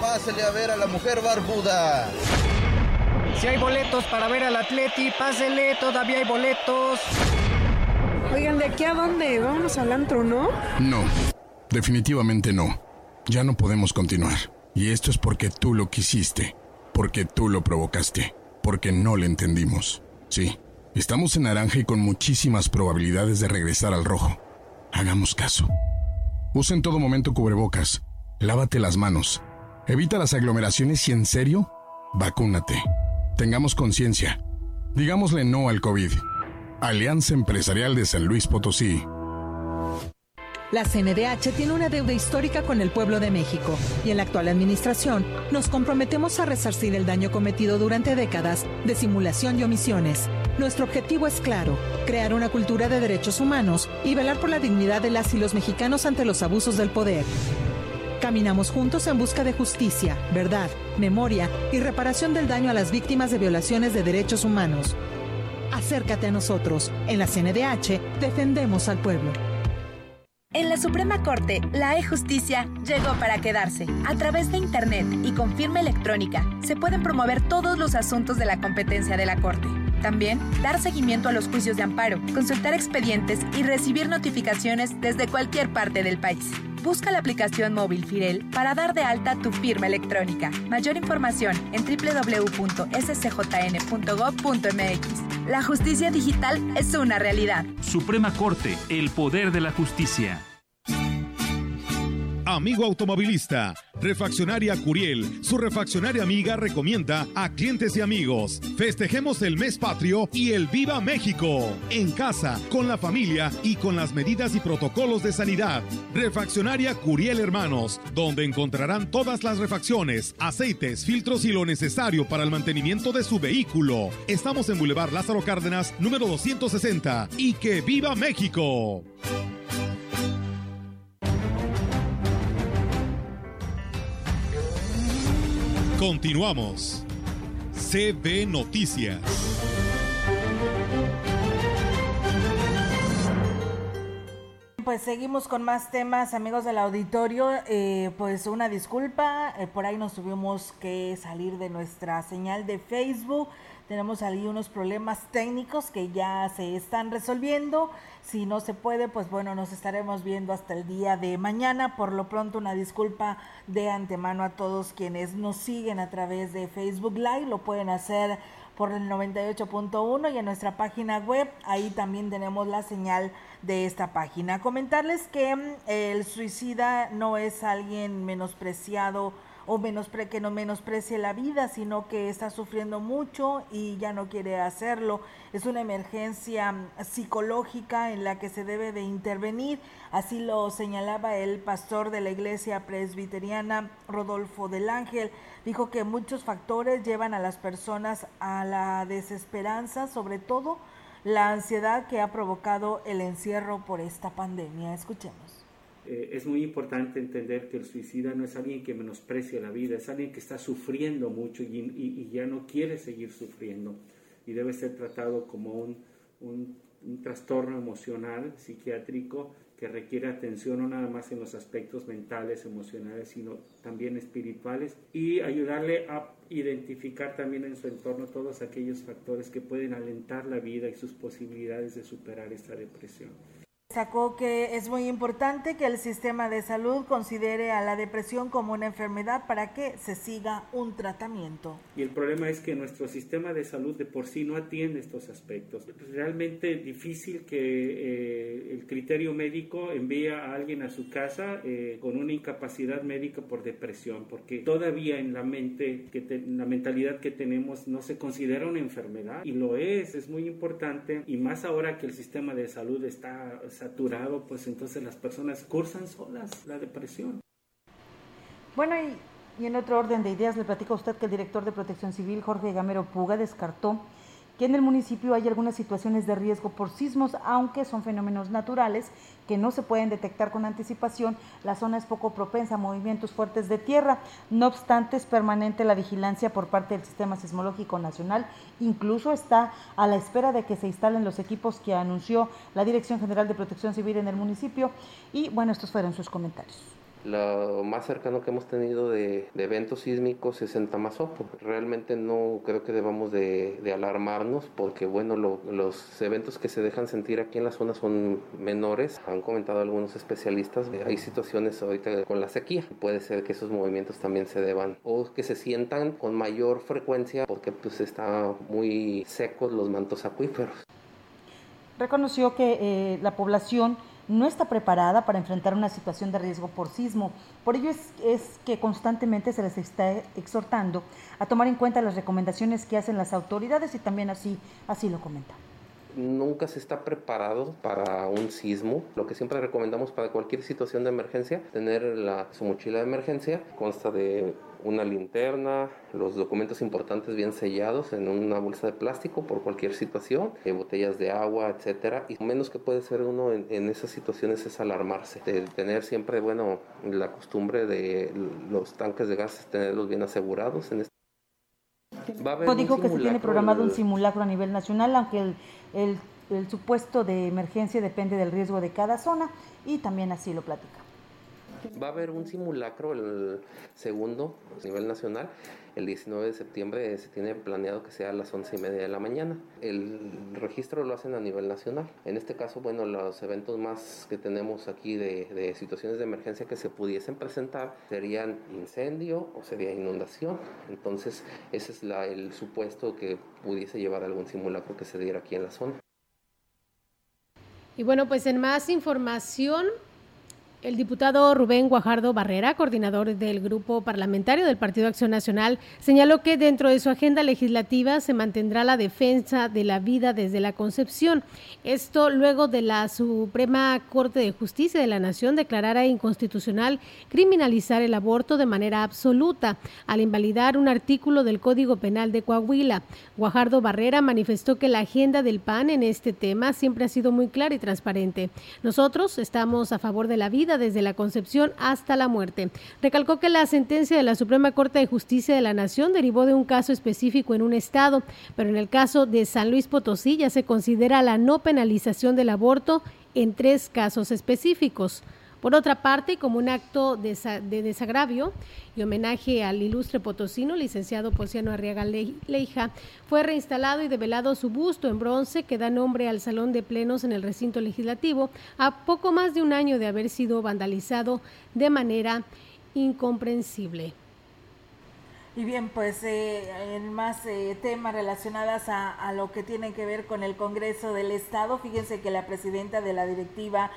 Pásele a ver a la mujer barbuda. Si hay boletos para ver al Atleti, pásele, todavía hay boletos. Oigan, ¿de aquí a dónde? Vámonos al antro, ¿no? No, definitivamente no. Ya no podemos continuar. Y esto es porque tú lo quisiste, porque tú lo provocaste, porque no le entendimos. Sí, estamos en naranja y con muchísimas probabilidades de regresar al rojo. Hagamos caso. Usa en todo momento cubrebocas. Lávate las manos. Evita las aglomeraciones y en serio, vacúnate. Tengamos conciencia. Digámosle no al COVID. Alianza Empresarial de San Luis Potosí. La CNDH tiene una deuda histórica con el pueblo de México y en la actual administración nos comprometemos a resarcir el daño cometido durante décadas de simulación y omisiones. Nuestro objetivo es claro, crear una cultura de derechos humanos y velar por la dignidad de las y los mexicanos ante los abusos del poder. Caminamos juntos en busca de justicia, verdad, memoria y reparación del daño a las víctimas de violaciones de derechos humanos. Acércate a nosotros. En la CNDH defendemos al pueblo. En la Suprema Corte, la e-justicia llegó para quedarse. A través de Internet y con firma electrónica, se pueden promover todos los asuntos de la competencia de la Corte. También, dar seguimiento a los juicios de amparo, consultar expedientes y recibir notificaciones desde cualquier parte del país. Busca la aplicación móvil Firel para dar de alta tu firma electrónica. Mayor información en www.scjn.gov.mx. La justicia digital es una realidad. Suprema Corte, el poder de la justicia. Amigo automovilista, Refaccionaria Curiel, su refaccionaria amiga recomienda a clientes y amigos. Festejemos el mes patrio y el Viva México. En casa, con la familia y con las medidas y protocolos de sanidad. Refaccionaria Curiel Hermanos, donde encontrarán todas las refacciones, aceites, filtros y lo necesario para el mantenimiento de su vehículo. Estamos en Boulevard Lázaro Cárdenas, número 260. Y que viva México. Continuamos. CB Noticias. Pues seguimos con más temas, amigos del auditorio. Eh, pues una disculpa, eh, por ahí nos tuvimos que salir de nuestra señal de Facebook. Tenemos ahí unos problemas técnicos que ya se están resolviendo. Si no se puede, pues bueno, nos estaremos viendo hasta el día de mañana. Por lo pronto, una disculpa de antemano a todos quienes nos siguen a través de Facebook Live. Lo pueden hacer por el 98.1 y en nuestra página web. Ahí también tenemos la señal de esta página. Comentarles que mm, el suicida no es alguien menospreciado o menospre que no menosprecie la vida, sino que está sufriendo mucho y ya no quiere hacerlo. Es una emergencia psicológica en la que se debe de intervenir, así lo señalaba el pastor de la iglesia presbiteriana Rodolfo del Ángel. Dijo que muchos factores llevan a las personas a la desesperanza, sobre todo la ansiedad que ha provocado el encierro por esta pandemia. Escuchemos. Eh, es muy importante entender que el suicida no es alguien que menosprecia la vida, es alguien que está sufriendo mucho y, ya no quiere seguir sufriendo y debe ser tratado como un, un, trastorno emocional, psiquiátrico, que requiere atención no nada más en los aspectos mentales, emocionales, sino también espirituales y ayudarle a identificar también en su entorno todos aquellos factores que pueden alentar la vida y sus posibilidades de superar esta depresión. Sacó que es muy importante que el sistema de salud considere a la depresión como una enfermedad para que se siga un tratamiento. Y el problema es que nuestro sistema de salud de por sí no atiende estos aspectos. Es realmente difícil que eh, el criterio médico envíe a alguien a su casa eh, con una incapacidad médica por depresión, porque todavía en la mente, que la mentalidad que tenemos no se considera una enfermedad y lo es, es muy importante y más ahora que el sistema de salud está saturado, pues entonces las personas cursan solas la depresión. Bueno, y, en otro orden de ideas, le platico a usted que el director de Protección Civil, Jorge Gamero Puga, descartó que en el municipio hay algunas situaciones de riesgo por sismos, aunque son fenómenos naturales que no se pueden detectar con anticipación, la zona es poco propensa a movimientos fuertes de tierra. No obstante, es permanente la vigilancia por parte del Sistema Sismológico Nacional. Incluso está a la espera de que se instalen los equipos que anunció la Dirección General de Protección Civil en el municipio. Y bueno, estos fueron sus comentarios. Lo más cercano que hemos tenido de, eventos sísmicos es en Tamazopo. Realmente no creo que debamos de, alarmarnos porque, bueno, los eventos que se dejan sentir aquí en la zona son menores. Han comentado algunos especialistas, hay situaciones ahorita con la sequía. Puede ser que esos movimientos también se deban o que se sientan con mayor frecuencia porque pues está muy secos los mantos acuíferos. Reconoció que eh, la población no está preparada para enfrentar una situación de riesgo por sismo. Por ello es, que constantemente se les está exhortando a tomar en cuenta las recomendaciones que hacen las autoridades y también así, así lo comenta. Nunca se está preparado para un sismo. Lo que siempre recomendamos para cualquier situación de emergencia, tener la, su mochila de emergencia, consta de una linterna, los documentos importantes bien sellados en una bolsa de plástico por cualquier situación, eh, botellas de agua, etcétera. Y menos que puede ser uno en, esas situaciones es alarmarse, de tener siempre, bueno, la costumbre de los tanques de gases tenerlos bien asegurados. En este dijo que se tiene programado un simulacro a nivel nacional, aunque el, el, el supuesto de emergencia depende del riesgo de cada zona y también así lo platica. Va a haber un simulacro, el segundo a nivel nacional, el 19 de septiembre se tiene planeado que sea a las 11 y media de la mañana. El registro lo hacen a nivel nacional. En este caso, bueno, los eventos más que tenemos aquí de, de situaciones de emergencia que se pudiesen presentar serían incendio o sería inundación. Entonces, ese es la, el supuesto que pudiese llevar algún simulacro que se diera aquí en la zona. Y bueno, pues en más información, el diputado Rubén Guajardo Barrera, coordinador del grupo parlamentario del Partido Acción Nacional, señaló que dentro de su agenda legislativa se mantendrá la defensa de la vida desde la concepción. Esto luego de la Suprema Corte de Justicia de la Nación declarara inconstitucional criminalizar el aborto de manera absoluta al invalidar un artículo del Código Penal de Coahuila. Guajardo Barrera manifestó que la agenda del PAN en este tema siempre ha sido muy clara y transparente. Nosotros estamos a favor de la vida desde la concepción hasta la muerte. Recalcó que la sentencia de la Suprema Corte de Justicia de la Nación derivó de un caso específico en un estado, pero en el caso de San Luis Potosí ya se considera la no penalización del aborto en tres casos específicos. Por otra parte, como un acto de, desagravio y homenaje al ilustre potosino, licenciado Pociano Arriaga Leija, fue reinstalado y develado su busto en bronce que da nombre al Salón de Plenos en el recinto legislativo, a poco más de un año de haber sido vandalizado de manera incomprensible. Y bien, pues eh, en más eh, temas relacionados a, a, lo que tiene que ver con el Congreso del Estado, fíjense que la presidenta de la directiva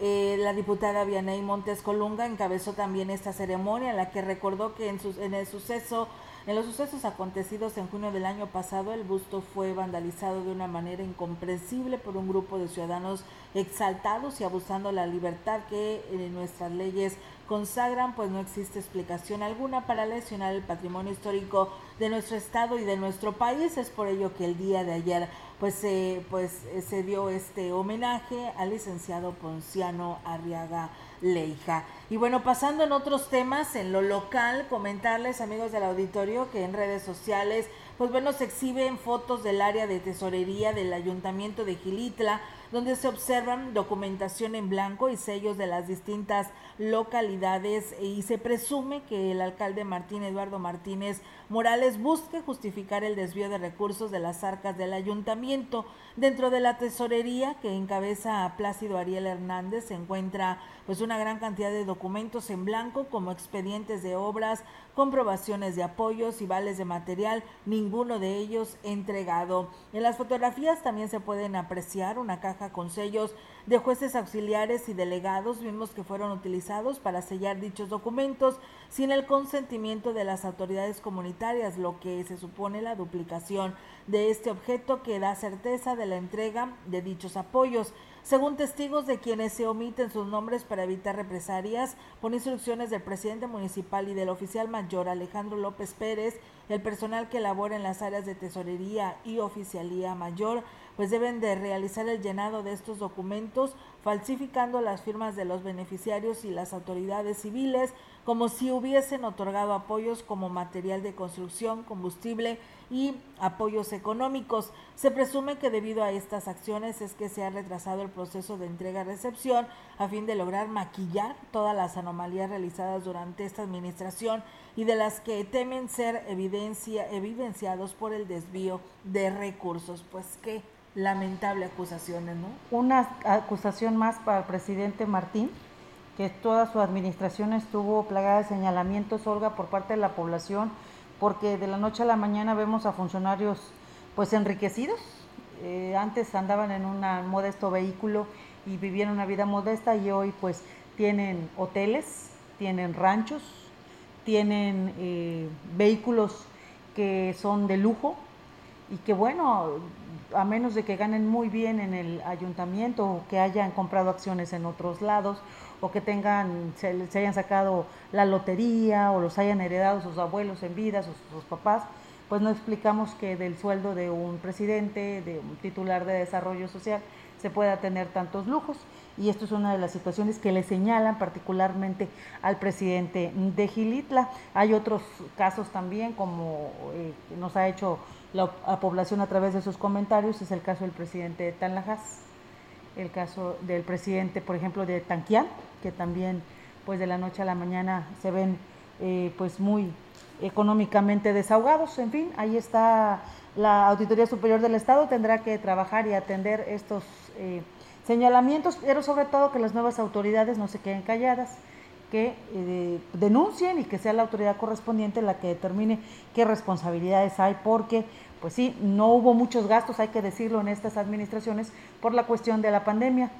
eh, la diputada Vianey Montes Colunga encabezó también esta ceremonia en la que recordó que en, en el suceso en los sucesos acontecidos en junio del año pasado, el busto fue vandalizado de una manera incomprensible por un grupo de ciudadanos exaltados y abusando la libertad que eh, nuestras leyes consagran, pues no existe explicación alguna para lesionar el patrimonio histórico de nuestro estado y de nuestro país. Es por ello que el día de ayer pues, eh, pues eh, se dio este homenaje al licenciado Ponciano Arriaga Leija. Y bueno, pasando en otros temas, en lo local, comentarles amigos del auditorio que en redes sociales, pues bueno, se exhiben fotos del área de tesorería del ayuntamiento de Gilitla, donde se observan documentación en blanco y sellos de las distintas localidades y se presume que el alcalde Martín Eduardo Martínez Morales busque justificar el desvío de recursos de las arcas del ayuntamiento. Dentro de la tesorería que encabeza a Plácido Ariel Hernández se encuentra pues una gran cantidad de documentos en blanco como expedientes de obras, comprobaciones de apoyos y vales de material, ninguno de ellos entregado. En las fotografías también se pueden apreciar una caja con sellos de jueces auxiliares y delegados mismos que fueron utilizados para sellar dichos documentos sin el consentimiento de las autoridades comunitarias, lo que se supone la duplicación de este objeto que da certeza de la entrega de dichos apoyos. Según testigos de quienes se omiten sus nombres para evitar represalias, por instrucciones del presidente municipal y del oficial mayor Alejandro López Pérez, el personal que labora en las áreas de tesorería y oficialía mayor, pues deben de realizar el llenado de estos documentos falsificando las firmas de los beneficiarios y las autoridades civiles, como si hubiesen otorgado apoyos como material de construcción, combustible y apoyos económicos. Se presume que debido a estas acciones es que se ha retrasado el proceso de entrega-recepción a fin de lograr maquillar todas las anomalías realizadas durante esta administración y de las que temen ser evidencia, evidenciados por el desvío de recursos. Pues qué lamentable acusaciones, ¿no? Una acusación más para el presidente Martín, que toda su administración estuvo plagada de señalamientos, Olga, por parte de la población porque de la noche a la mañana vemos a funcionarios pues enriquecidos. Eh, antes andaban en un modesto vehículo y vivían una vida modesta y hoy pues tienen hoteles, tienen ranchos, tienen eh, vehículos que son de lujo y que bueno, a menos de que ganen muy bien en el ayuntamiento o que hayan comprado acciones en otros lados o que tengan, se, hayan sacado la lotería o los hayan heredado sus abuelos en vida, sus, sus papás, pues no explicamos que del sueldo de un presidente, de un titular de desarrollo social, se pueda tener tantos lujos. Y esto es una de las situaciones que le señalan particularmente al presidente de Gilitla. Hay otros casos también, como eh, nos ha hecho la, población a través de sus comentarios, es el caso del presidente de Tanlajas, el caso del presidente, por ejemplo, de Tanquián, que también pues de la noche a la mañana se ven eh, pues muy económicamente desahogados. En fin, ahí está la Auditoría Superior del Estado, tendrá que trabajar y atender estos eh, señalamientos, pero sobre todo que las nuevas autoridades no se queden calladas, que eh, denuncien y que sea la autoridad correspondiente la que determine qué responsabilidades hay, porque pues sí, no hubo muchos gastos, hay que decirlo, en estas administraciones por la cuestión de la pandemia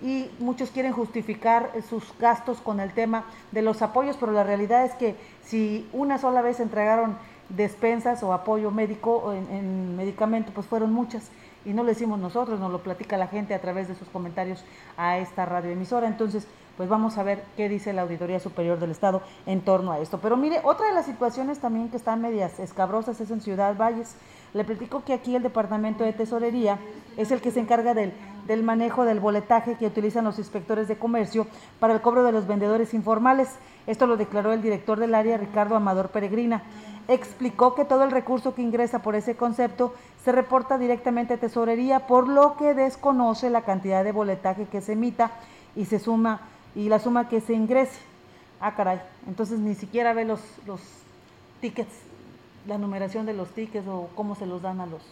y muchos quieren justificar sus gastos con el tema de los apoyos, pero la realidad es que si una sola vez entregaron despensas o apoyo médico en, en medicamento, pues fueron muchas y no lo decimos nosotros, nos lo platica la gente a través de sus comentarios a esta radioemisora. Entonces, pues vamos a ver qué dice la Auditoría Superior del Estado en torno a esto. Pero mire, otra de las situaciones también que están medias escabrosas es en Ciudad Valles. Le platico que aquí el Departamento de Tesorería es el que se encarga del, del manejo del boletaje que utilizan los inspectores de comercio para el cobro de los vendedores informales. Esto lo declaró el director del área, Ricardo Amador Peregrina explicó que todo el recurso que ingresa por ese concepto se reporta directamente a tesorería, por lo que desconoce la cantidad de boletaje que se emita y se suma y la suma que se ingrese. Ah, caray. Entonces ni siquiera ve los, los tickets, la numeración de los tickets o cómo se los dan a los.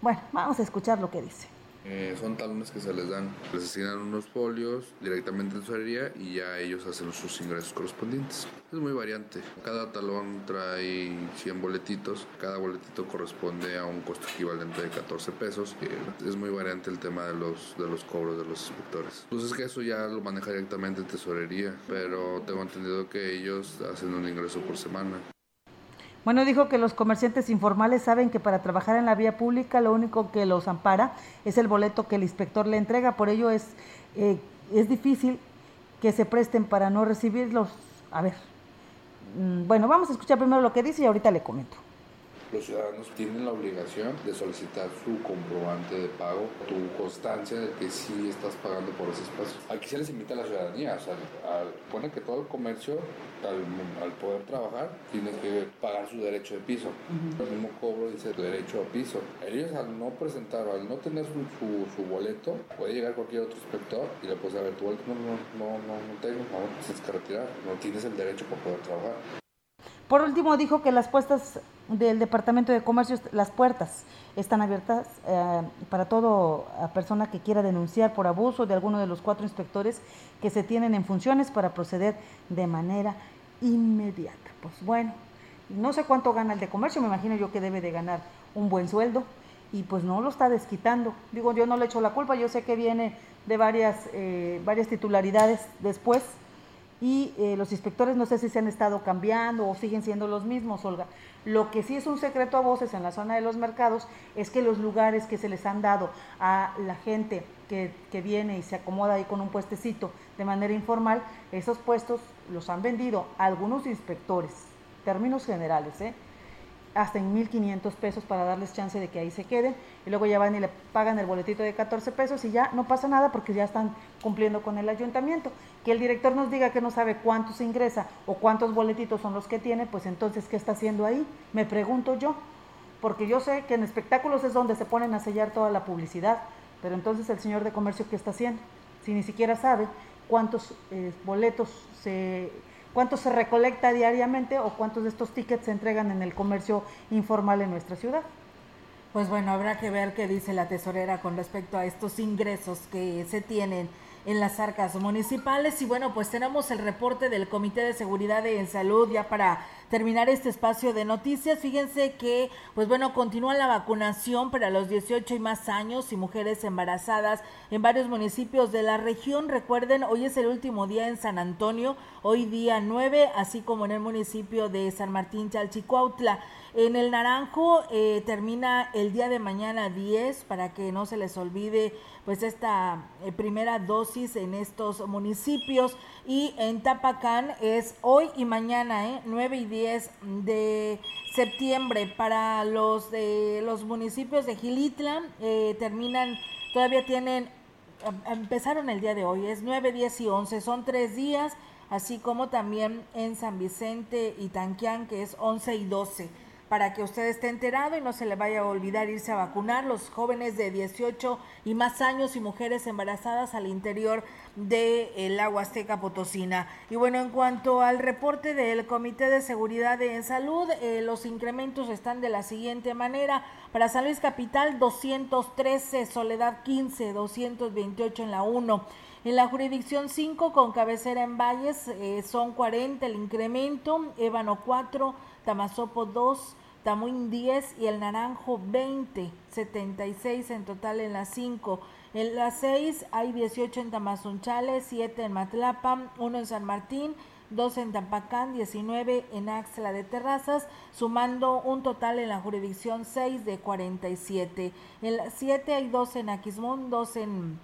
Bueno, vamos a escuchar lo que dice. Eh, son talones que se les dan, les asignan unos folios directamente en tesorería y ya ellos hacen sus ingresos correspondientes. Es muy variante. Cada talón trae 100 boletitos, cada boletito corresponde a un costo equivalente de 14 pesos. Es muy variante el tema de los, de los cobros de los inspectores. Entonces es que eso ya lo maneja directamente en tesorería, pero tengo entendido que ellos hacen un ingreso por semana. Bueno, dijo que los comerciantes informales saben que para trabajar en la vía pública lo único que los ampara es el boleto que el inspector le entrega, por ello es, eh, es difícil que se presten para no recibirlos. A ver, mm, bueno, vamos a escuchar primero lo que dice y ahorita le comento los ciudadanos tienen la obligación de solicitar su comprobante de pago, tu constancia de que sí estás pagando por ese espacio. Aquí se les invita a la ciudadanía, o sea, pone que todo el comercio, al, poder trabajar, tiene que pagar su derecho de piso. El mismo cobro dice derecho a piso. Ellos al no presentar, al no tener su, su, boleto, puede llegar cualquier otro inspector y le puede saber, tu boleto no, no, no, no, no tengo, no, tienes que retirar, no tienes el derecho para poder trabajar. Por último, dijo que las puestas del Departamento de Comercio, las puertas están abiertas eh, para toda persona que quiera denunciar por abuso de alguno de los cuatro inspectores que se tienen en funciones para proceder de manera inmediata. Pues bueno, no sé cuánto gana el de comercio, me imagino yo que debe de ganar un buen sueldo y pues no lo está desquitando. Digo, yo no le echo la culpa, yo sé que viene de varias, eh, varias titularidades después y eh, los inspectores no sé si se han estado cambiando o siguen siendo los mismos, Olga. Lo que sí es un secreto a voces en la zona de los mercados es que los lugares que se les han dado a la gente que, que viene y se acomoda ahí con un puestecito de manera informal, esos puestos los han vendido algunos inspectores, términos generales, ¿eh? Hasta en 1.500 pesos para darles chance de que ahí se queden y luego ya van y le pagan el boletito de 14 pesos y ya no pasa nada porque ya están cumpliendo con el ayuntamiento. Que el director nos diga que no sabe cuántos ingresa o cuántos boletitos son los que tiene, pues entonces, ¿qué está haciendo ahí? Me pregunto yo, porque yo sé que en espectáculos es donde se ponen a sellar toda la publicidad, pero entonces el señor de comercio, ¿qué está haciendo? Si ni siquiera sabe cuántos eh, boletos se cuánto se recolecta diariamente o cuántos de estos tickets se entregan en el comercio informal en nuestra ciudad. Pues bueno, habrá que ver qué dice la tesorera con respecto a estos ingresos que se tienen en las arcas municipales. Y bueno, pues tenemos el reporte del Comité de Seguridad en Salud ya para terminar este espacio de noticias. Fíjense que, pues bueno, continúa la vacunación para los 18 y más años y mujeres embarazadas en varios municipios de la región. Recuerden, hoy es el último día en San Antonio, hoy día 9, así como en el municipio de San Martín Chalchicuautla. En el Naranjo eh, termina el día de mañana 10 para que no se les olvide pues esta eh, primera dosis en estos municipios y en Tapacán es hoy y mañana, ¿eh? 9 y 10 de septiembre. Para los de los municipios de Gilitla eh, terminan todavía tienen empezaron el día de hoy. Es 9, 10 y 11 son tres días así como también en San Vicente y Tanquián que es 11 y 12 para que usted esté enterado y no se le vaya a olvidar irse a vacunar los jóvenes de 18 y más años y mujeres embarazadas al interior del el agua azteca potosina. Y bueno, en cuanto al reporte del Comité de Seguridad en Salud, eh, los incrementos están de la siguiente manera. Para San Luis Capital, 213, Soledad 15, 228 en la 1. En la jurisdicción 5, con cabecera en Valles, eh, son 40 el incremento, Ébano 4, Tamazopo 2, Tamuín 10 y el Naranjo 20, 76 en total en las 5. En las 6 hay 18 en Tamazunchale, 7 en Matlapa, 1 en San Martín, 2 en Tampacán, 19 en Axla de Terrazas, sumando un total en la jurisdicción 6 de 47. En las 7 hay 2 en Aquismón, 2 en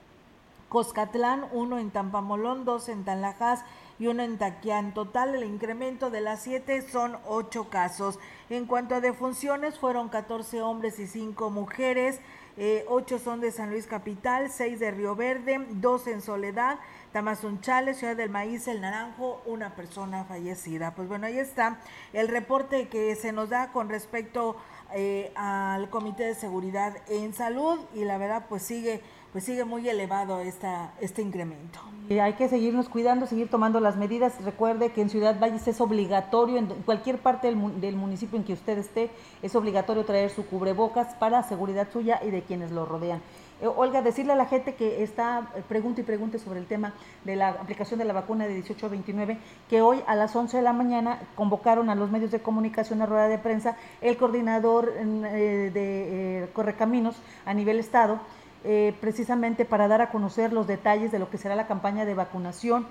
Coscatlán, 1 en Tampamolón, 2 en Tanlajas y uno en Taquián. Total, el incremento de las siete son ocho casos. En cuanto a defunciones, fueron 14 hombres y 5 mujeres. Eh, ocho son de San Luis Capital, seis de Río Verde, dos en Soledad, Tamazunchale, Ciudad del Maíz, El Naranjo, una persona fallecida. Pues bueno, ahí está el reporte que se nos da con respecto eh, al Comité de Seguridad en Salud y la verdad pues sigue pues sigue muy elevado esta, este incremento. Y hay que seguirnos cuidando, seguir tomando las medidas. Recuerde que en Ciudad Valles es obligatorio, en cualquier parte del, del, municipio en que usted esté, es obligatorio traer su cubrebocas para seguridad suya y de quienes lo rodean. Eh, Olga, decirle a la gente que está, eh, pregunta y pregunte sobre el tema de la aplicación de la vacuna de 18 a 29, que hoy a las 11 de la mañana convocaron a los medios de comunicación a rueda de prensa el coordinador eh, de Correcaminos a nivel estado, eh, precisamente para dar a conocer los detalles de lo que será la campaña de vacunación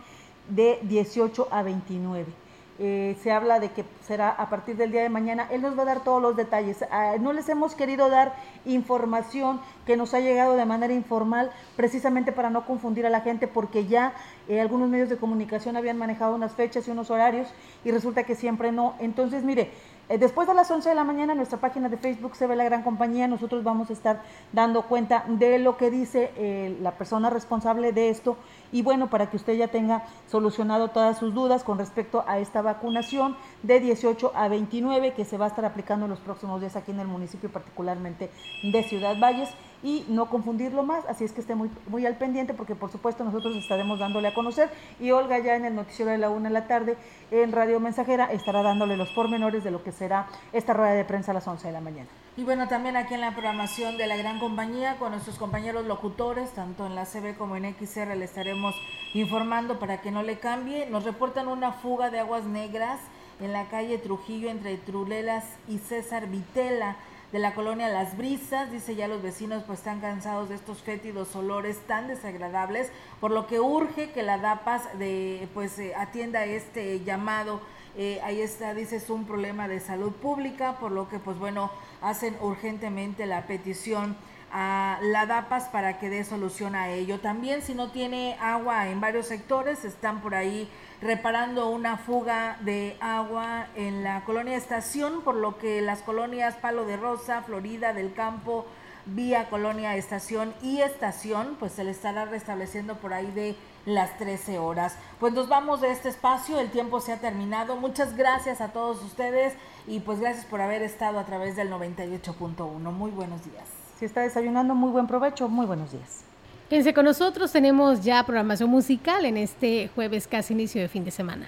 de 18 a 29. Eh, se habla de que será a partir del día de mañana. Él nos va a dar todos los detalles. Ah, no les hemos querido dar información que nos ha llegado de manera informal, precisamente para no confundir a la gente, porque ya eh, algunos medios de comunicación habían manejado unas fechas y unos horarios y resulta que siempre no. Entonces, mire, después de las 11 de la mañana nuestra página de Facebook se ve la gran compañía, nosotros vamos a estar dando cuenta de lo que dice eh, la persona responsable de esto. Y bueno, para que usted ya tenga solucionado todas sus dudas con respecto a esta vacunación de 18 a 29 que se va a estar aplicando en los próximos días aquí en el municipio, particularmente de Ciudad Valles y no confundirlo más, así es que esté muy, muy al pendiente porque por supuesto nosotros estaremos dándole a conocer y Olga ya en el noticiero de la una de la tarde en Radio Mensajera estará dándole los pormenores de lo que será esta rueda de prensa a las 11 de la mañana. Y bueno, también aquí en la programación de la gran compañía con nuestros compañeros locutores, tanto en la CB como en XR, le estaremos informando para que no le cambie. Nos reportan una fuga de aguas negras en la calle Trujillo entre Trulelas y César Vitela de la colonia Las Brisas. Dice ya los vecinos pues están cansados de estos fétidos olores tan desagradables, por lo que urge que la DAPAS de, pues eh, atienda este llamado. Eh, ahí está, dice, es un problema de salud pública, por lo que pues bueno, hacen urgentemente la petición a la DAPAS para que dé solución a ello. También si no tiene agua en varios sectores, están por ahí reparando una fuga de agua en la colonia Estación, por lo que las colonias Palo de Rosa, Florida del Campo, vía colonia Estación y Estación, pues se le estará restableciendo por ahí de las 13 horas. Pues nos vamos de este espacio, el tiempo se ha terminado. Muchas gracias a todos ustedes y pues gracias por haber estado a través del 98.1. Muy buenos días. Si está desayunando, muy buen provecho, muy buenos días. Quédense con nosotros, tenemos ya programación musical en este jueves casi inicio de fin de semana.